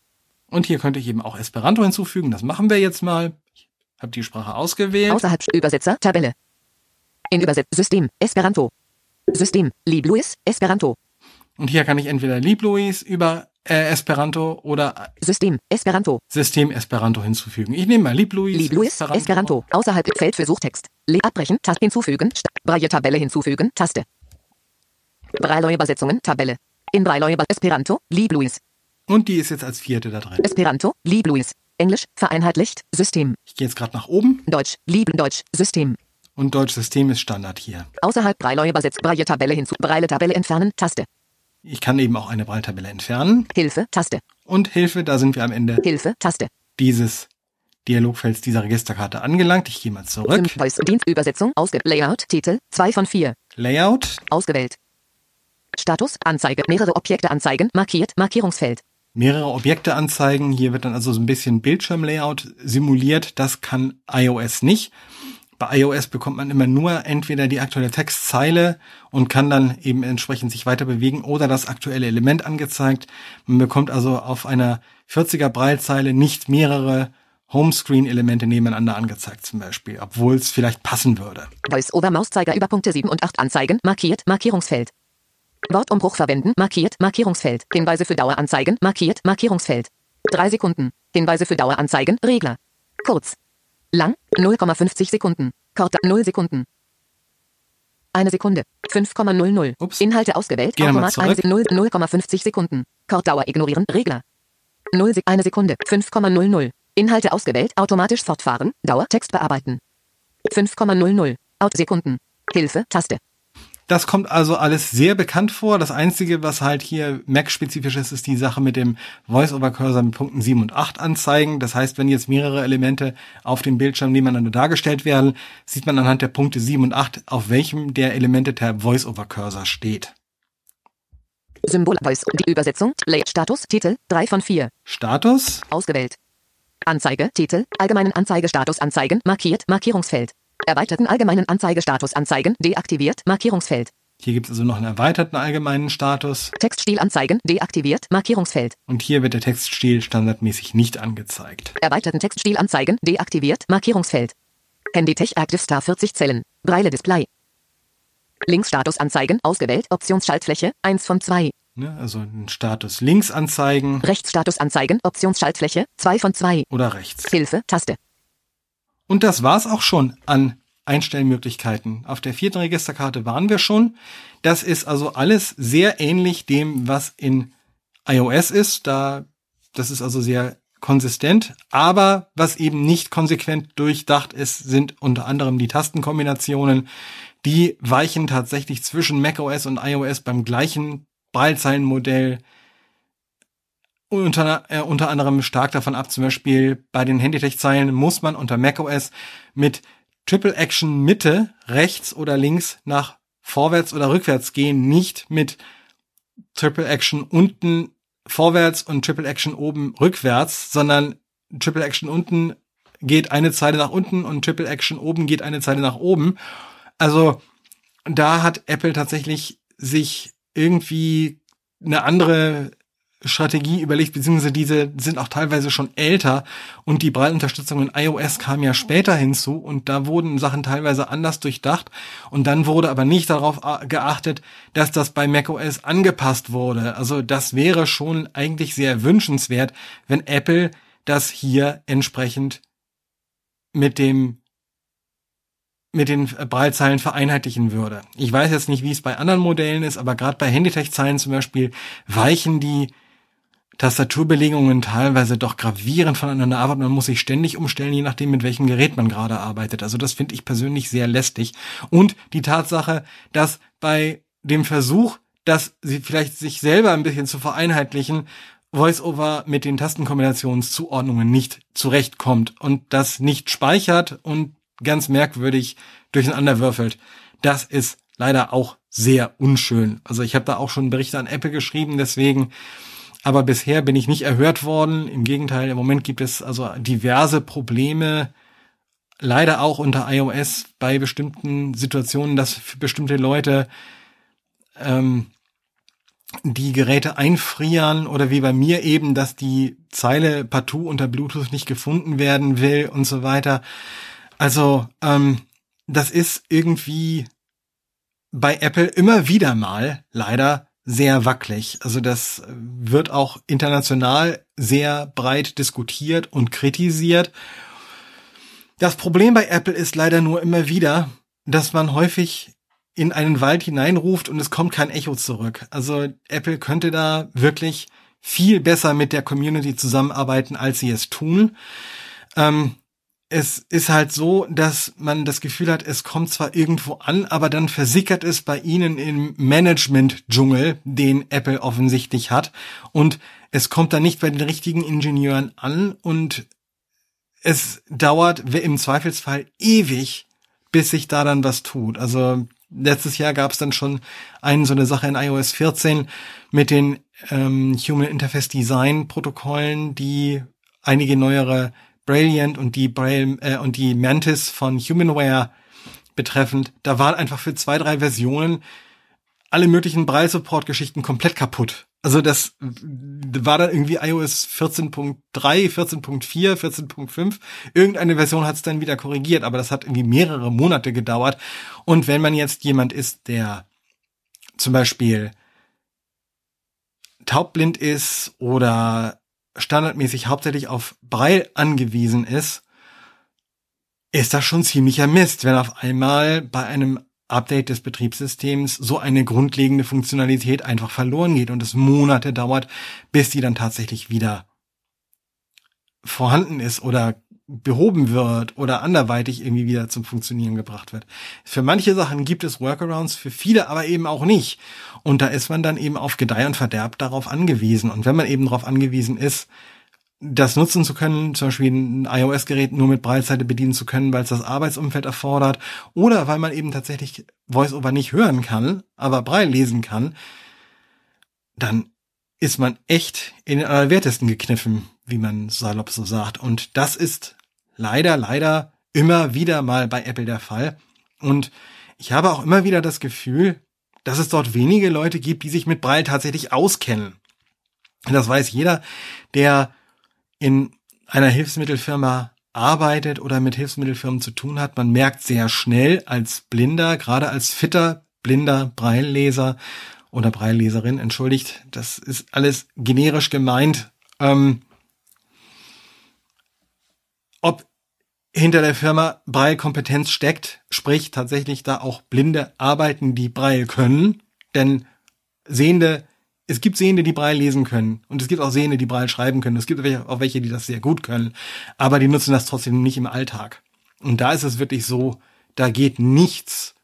Speaker 4: Und hier könnte ich eben auch Esperanto hinzufügen. Das machen wir jetzt mal. Ich habe die Sprache ausgewählt.
Speaker 2: Außerhalb. Übersetzer. Tabelle. In Übersetz System Esperanto. System Lieb Louis Esperanto.
Speaker 4: Und hier kann ich entweder Liebluis über äh, Esperanto oder
Speaker 2: System Esperanto.
Speaker 4: System Esperanto hinzufügen. Ich nehme mal Liebluis.
Speaker 2: Lieb Louis Esperanto. Außerhalb Feld für Suchtext. Le abbrechen Taste hinzufügen. Braille Tabelle hinzufügen Taste. Braille Übersetzungen Tabelle. In Braille Esperanto Lieb Louis.
Speaker 4: Und die ist jetzt als vierte da drin.
Speaker 2: Esperanto Lieb Louis. Englisch vereinheitlicht System.
Speaker 4: Ich gehe jetzt gerade nach oben
Speaker 2: Deutsch Lieb Deutsch System.
Speaker 4: Und Deutsch System ist Standard hier.
Speaker 2: Außerhalb Braille übersetzt Braille Tabelle hinzu. Braille Tabelle entfernen Taste.
Speaker 4: Ich kann eben auch eine Brailletabelle entfernen.
Speaker 2: Hilfe Taste.
Speaker 4: Und Hilfe, da sind wir am Ende
Speaker 2: Hilfe Taste.
Speaker 4: dieses Dialogfelds dieser Registerkarte angelangt. Ich gehe mal zurück.
Speaker 2: Voice Dienst Übersetzung ausge Layout Titel 2 von 4
Speaker 4: Layout.
Speaker 2: ausgewählt. Status Anzeige mehrere Objekte anzeigen markiert Markierungsfeld.
Speaker 4: Mehrere Objekte anzeigen. Hier wird dann also so ein bisschen Bildschirmlayout simuliert. Das kann iOS nicht. Bei iOS bekommt man immer nur entweder die aktuelle Textzeile und kann dann eben entsprechend sich weiter bewegen oder das aktuelle Element angezeigt. Man bekommt also auf einer 40er Breitzeile nicht mehrere Homescreen-Elemente nebeneinander angezeigt zum Beispiel, obwohl es vielleicht passen würde.
Speaker 2: Voice over Mauszeiger über Punkte 7 und 8 anzeigen markiert Markierungsfeld. Wortumbruch verwenden markiert Markierungsfeld. Hinweise für Daueranzeigen markiert Markierungsfeld. 3 Sekunden. Hinweise für Daueranzeigen Regler. Kurz. Lang 0,50 Sekunden. Kort 0 Sekunden. Eine Sekunde. 5,00.
Speaker 4: Ups.
Speaker 2: Inhalte ausgewählt.
Speaker 4: Gehen
Speaker 2: Automat 1 0, 0,50 Sekunden. Kortdauer ignorieren. Regler. 0 Sek eine Sekunde. 5,00. Inhalte ausgewählt. Automatisch fortfahren. Dauer Text bearbeiten. 5,00. Out Sekunden. Hilfe Taste.
Speaker 4: Das kommt also alles sehr bekannt vor. Das Einzige, was halt hier Mac-spezifisch ist, ist die Sache mit dem Voice-Over-Cursor mit Punkten 7 und 8 anzeigen. Das heißt, wenn jetzt mehrere Elemente auf dem Bildschirm nebeneinander dargestellt werden, sieht man anhand der Punkte 7 und 8, auf welchem der Elemente der Voice-Over-Cursor steht.
Speaker 2: Symbol Voice. Die Übersetzung. Lay Status. Titel. 3 von 4.
Speaker 4: Status,
Speaker 2: Ausgewählt. Anzeige. Titel. Allgemeinen Anzeigestatus anzeigen. Markiert. Markierungsfeld. Erweiterten allgemeinen Anzeigestatus anzeigen, deaktiviert, Markierungsfeld.
Speaker 4: Hier gibt es also noch einen erweiterten allgemeinen Status.
Speaker 2: Textstil anzeigen, deaktiviert, Markierungsfeld.
Speaker 4: Und hier wird der Textstil standardmäßig nicht angezeigt.
Speaker 2: Erweiterten Textstil anzeigen, deaktiviert, Markierungsfeld. Handytech Active Star 40 Zellen. Braille Display. Linksstatus anzeigen, ausgewählt, Optionsschaltfläche, 1 von 2.
Speaker 4: Ne? Also einen Status links anzeigen
Speaker 2: Rechtsstatus anzeigen, Optionsschaltfläche, 2 von 2.
Speaker 4: oder rechts.
Speaker 2: Hilfe, Taste.
Speaker 4: Und das war's auch schon an Einstellmöglichkeiten. Auf der vierten Registerkarte waren wir schon. Das ist also alles sehr ähnlich dem, was in iOS ist. Da, das ist also sehr konsistent. Aber was eben nicht konsequent durchdacht ist, sind unter anderem die Tastenkombinationen. Die weichen tatsächlich zwischen macOS und iOS beim gleichen Breilzeilenmodell unter, äh, unter anderem stark davon ab, zum Beispiel bei den Handytech-Zeilen muss man unter macOS mit Triple Action Mitte, rechts oder links nach vorwärts oder rückwärts gehen, nicht mit Triple Action unten vorwärts und Triple Action oben rückwärts, sondern Triple Action unten geht eine Zeile nach unten und Triple Action oben geht eine Zeile nach oben. Also da hat Apple tatsächlich sich irgendwie eine andere Strategie überlegt, beziehungsweise diese sind auch teilweise schon älter und die Breitunterstützung in iOS kam ja später hinzu und da wurden Sachen teilweise anders durchdacht und dann wurde aber nicht darauf geachtet, dass das bei macOS angepasst wurde. Also das wäre schon eigentlich sehr wünschenswert, wenn Apple das hier entsprechend mit dem mit den Breitzeilen vereinheitlichen würde. Ich weiß jetzt nicht, wie es bei anderen Modellen ist, aber gerade bei Handytech-Zeilen zum Beispiel weichen die Tastaturbelegungen teilweise doch gravierend voneinander und man muss sich ständig umstellen, je nachdem, mit welchem Gerät man gerade arbeitet. Also das finde ich persönlich sehr lästig. Und die Tatsache, dass bei dem Versuch, dass sie vielleicht sich selber ein bisschen zu vereinheitlichen, VoiceOver mit den Tastenkombinationszuordnungen nicht zurechtkommt und das nicht speichert und ganz merkwürdig durcheinander würfelt. Das ist leider auch sehr unschön. Also ich habe da auch schon Berichte an Apple geschrieben, deswegen aber bisher bin ich nicht erhört worden. Im Gegenteil, im Moment gibt es also diverse Probleme, leider auch unter iOS bei bestimmten Situationen, dass bestimmte Leute ähm, die Geräte einfrieren oder wie bei mir eben, dass die Zeile partout unter Bluetooth nicht gefunden werden will und so weiter. Also ähm, das ist irgendwie bei Apple immer wieder mal leider sehr wackelig. Also das wird auch international sehr breit diskutiert und kritisiert. Das Problem bei Apple ist leider nur immer wieder, dass man häufig in einen Wald hineinruft und es kommt kein Echo zurück. Also Apple könnte da wirklich viel besser mit der Community zusammenarbeiten, als sie es tun. Ähm, es ist halt so, dass man das Gefühl hat, es kommt zwar irgendwo an, aber dann versickert es bei ihnen im Management-Dschungel, den Apple offensichtlich hat. Und es kommt dann nicht bei den richtigen Ingenieuren an und es dauert im Zweifelsfall ewig, bis sich da dann was tut. Also letztes Jahr gab es dann schon einen so eine Sache in iOS 14 mit den ähm, Human Interface Design Protokollen, die einige neuere Brilliant und die Braille, äh, und die Mantis von Humanware betreffend, da waren einfach für zwei, drei Versionen alle möglichen Braille-Support-Geschichten komplett kaputt. Also das war dann irgendwie iOS 14.3, 14.4, 14.5. Irgendeine Version hat es dann wieder korrigiert, aber das hat irgendwie mehrere Monate gedauert. Und wenn man jetzt jemand ist, der zum Beispiel taubblind ist oder standardmäßig hauptsächlich auf Braille angewiesen ist, ist das schon ziemlicher Mist, wenn auf einmal bei einem Update des Betriebssystems so eine grundlegende Funktionalität einfach verloren geht und es Monate dauert, bis die dann tatsächlich wieder vorhanden ist oder behoben wird oder anderweitig irgendwie wieder zum Funktionieren gebracht wird. Für manche Sachen gibt es Workarounds, für viele aber eben auch nicht. Und da ist man dann eben auf Gedeih und Verderb darauf angewiesen. Und wenn man eben darauf angewiesen ist, das nutzen zu können, zum Beispiel ein iOS-Gerät nur mit Breitseite bedienen zu können, weil es das Arbeitsumfeld erfordert, oder weil man eben tatsächlich VoiceOver nicht hören kann, aber Braille lesen kann, dann ist man echt in den Allerwertesten gekniffen, wie man salopp so sagt. Und das ist leider, leider immer wieder mal bei Apple der Fall. Und ich habe auch immer wieder das Gefühl, dass es dort wenige Leute gibt, die sich mit Braille tatsächlich auskennen. Das weiß jeder, der in einer Hilfsmittelfirma arbeitet oder mit Hilfsmittelfirmen zu tun hat. Man merkt sehr schnell als Blinder, gerade als fitter blinder Breilleser oder Breilleserin, entschuldigt, das ist alles generisch gemeint, ähm, ob hinter der Firma Breil-Kompetenz steckt, sprich tatsächlich da auch Blinde arbeiten, die Breil können, denn Sehende, es gibt Sehende, die Breil lesen können und es gibt auch Sehende, die Breil schreiben können. Es gibt auch welche, die das sehr gut können, aber die nutzen das trotzdem nicht im Alltag. Und da ist es wirklich so, da geht nichts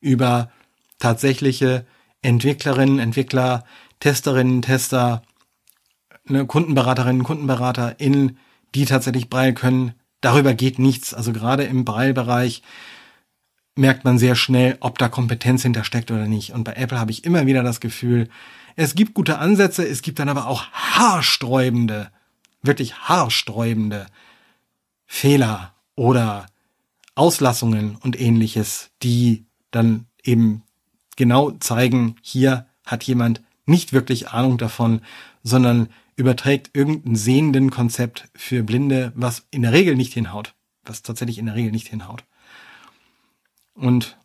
Speaker 4: über tatsächliche Entwicklerinnen, Entwickler, Testerinnen, Tester, ne, Kundenberaterinnen, Kundenberater in die tatsächlich Breil können, darüber geht nichts. Also gerade im Braille-Bereich merkt man sehr schnell, ob da Kompetenz hintersteckt oder nicht. Und bei Apple habe ich immer wieder das Gefühl, es gibt gute Ansätze, es gibt dann aber auch haarsträubende, wirklich haarsträubende Fehler oder Auslassungen und ähnliches, die dann eben genau zeigen, hier hat jemand nicht wirklich Ahnung davon, sondern überträgt irgendein sehenden Konzept für Blinde, was in der Regel nicht hinhaut. Was tatsächlich in der Regel nicht hinhaut. Und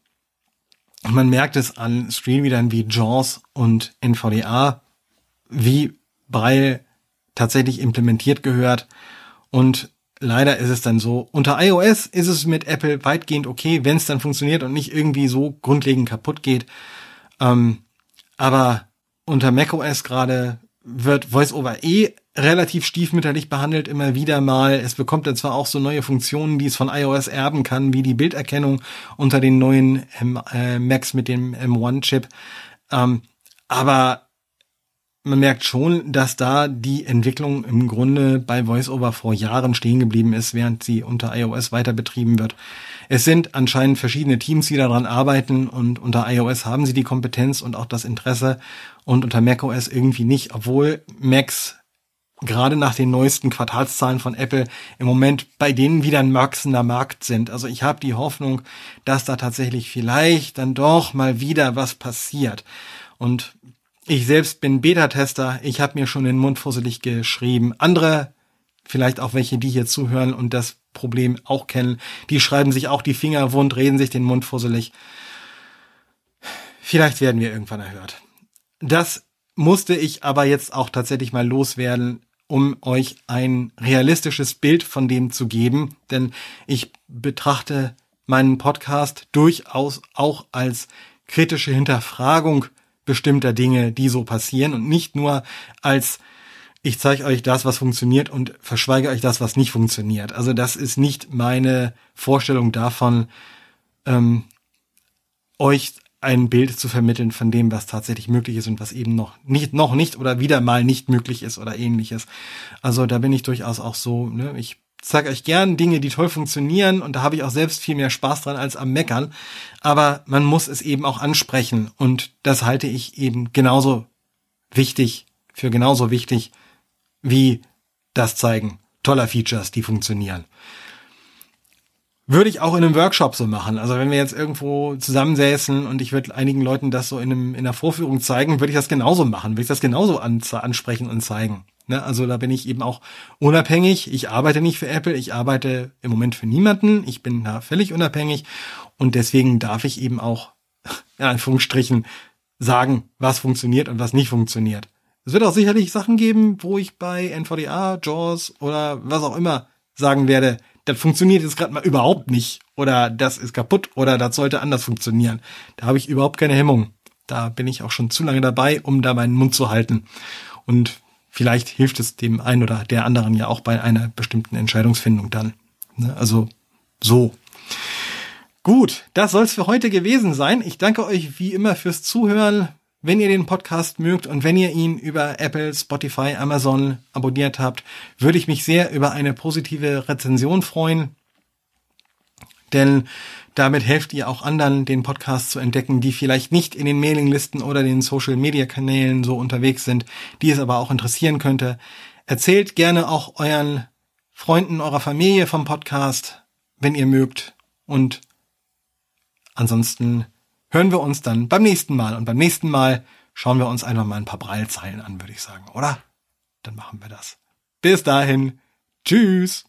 Speaker 4: man merkt es an Screenreadern wie JAWS und NVDA, wie Braille tatsächlich implementiert gehört. Und leider ist es dann so, unter iOS ist es mit Apple weitgehend okay, wenn es dann funktioniert und nicht irgendwie so grundlegend kaputt geht. Ähm, aber unter macOS gerade wird VoiceOver eh relativ stiefmütterlich behandelt, immer wieder mal. Es bekommt dann zwar auch so neue Funktionen, die es von iOS erben kann, wie die Bilderkennung unter den neuen M äh, Macs mit dem M1-Chip. Ähm, aber man merkt schon, dass da die Entwicklung im Grunde bei VoiceOver vor Jahren stehen geblieben ist, während sie unter iOS weiter betrieben wird. Es sind anscheinend verschiedene Teams, die daran arbeiten und unter iOS haben sie die Kompetenz und auch das Interesse und unter macOS irgendwie nicht, obwohl Macs gerade nach den neuesten Quartalszahlen von Apple im Moment bei denen wieder ein wachsender Markt sind. Also ich habe die Hoffnung, dass da tatsächlich vielleicht dann doch mal wieder was passiert. Und ich selbst bin Beta-Tester. Ich habe mir schon den Mund fusselig geschrieben. Andere, vielleicht auch welche, die hier zuhören und das Problem auch kennen, die schreiben sich auch die Finger wund, reden sich den Mund fusselig. Vielleicht werden wir irgendwann erhört. Das musste ich aber jetzt auch tatsächlich mal loswerden, um euch ein realistisches Bild von dem zu geben, denn ich betrachte meinen Podcast durchaus auch als kritische Hinterfragung bestimmter Dinge, die so passieren und nicht nur als ich zeige euch das, was funktioniert und verschweige euch das, was nicht funktioniert. Also das ist nicht meine Vorstellung davon, ähm, euch ein Bild zu vermitteln von dem, was tatsächlich möglich ist und was eben noch nicht, noch nicht oder wieder mal nicht möglich ist oder ähnliches. Also da bin ich durchaus auch so, ne, ich zeige euch gern Dinge, die toll funktionieren und da habe ich auch selbst viel mehr Spaß dran als am Meckern. Aber man muss es eben auch ansprechen und das halte ich eben genauso wichtig, für genauso wichtig wie das Zeigen toller Features, die funktionieren. Würde ich auch in einem Workshop so machen. Also wenn wir jetzt irgendwo zusammensäßen und ich würde einigen Leuten das so in, einem, in einer Vorführung zeigen, würde ich das genauso machen, würde ich das genauso an, ansprechen und zeigen. Ne? Also da bin ich eben auch unabhängig. Ich arbeite nicht für Apple, ich arbeite im Moment für niemanden. Ich bin da völlig unabhängig und deswegen darf ich eben auch [LAUGHS] in Anführungsstrichen sagen, was funktioniert und was nicht funktioniert. Es wird auch sicherlich Sachen geben, wo ich bei NVDA, JAWS oder was auch immer sagen werde, das funktioniert jetzt gerade mal überhaupt nicht oder das ist kaputt oder das sollte anders funktionieren. Da habe ich überhaupt keine Hemmung. Da bin ich auch schon zu lange dabei, um da meinen Mund zu halten. Und vielleicht hilft es dem einen oder der anderen ja auch bei einer bestimmten Entscheidungsfindung dann. Ne? Also so. Gut, das soll es für heute gewesen sein. Ich danke euch wie immer fürs Zuhören. Wenn ihr den Podcast mögt und wenn ihr ihn über Apple, Spotify, Amazon abonniert habt, würde ich mich sehr über eine positive Rezension freuen. Denn damit helft ihr auch anderen, den Podcast zu entdecken, die vielleicht nicht in den Mailinglisten oder den Social-Media-Kanälen so unterwegs sind, die es aber auch interessieren könnte. Erzählt gerne auch euren Freunden eurer Familie vom Podcast. wenn ihr mögt. Und ansonsten hören wir uns dann beim nächsten Mal. Und beim nächsten Mal schauen wir uns einfach mal ein paar Breilzeilen an, würde ich sagen, oder? Dann machen wir das. Bis dahin. Tschüss.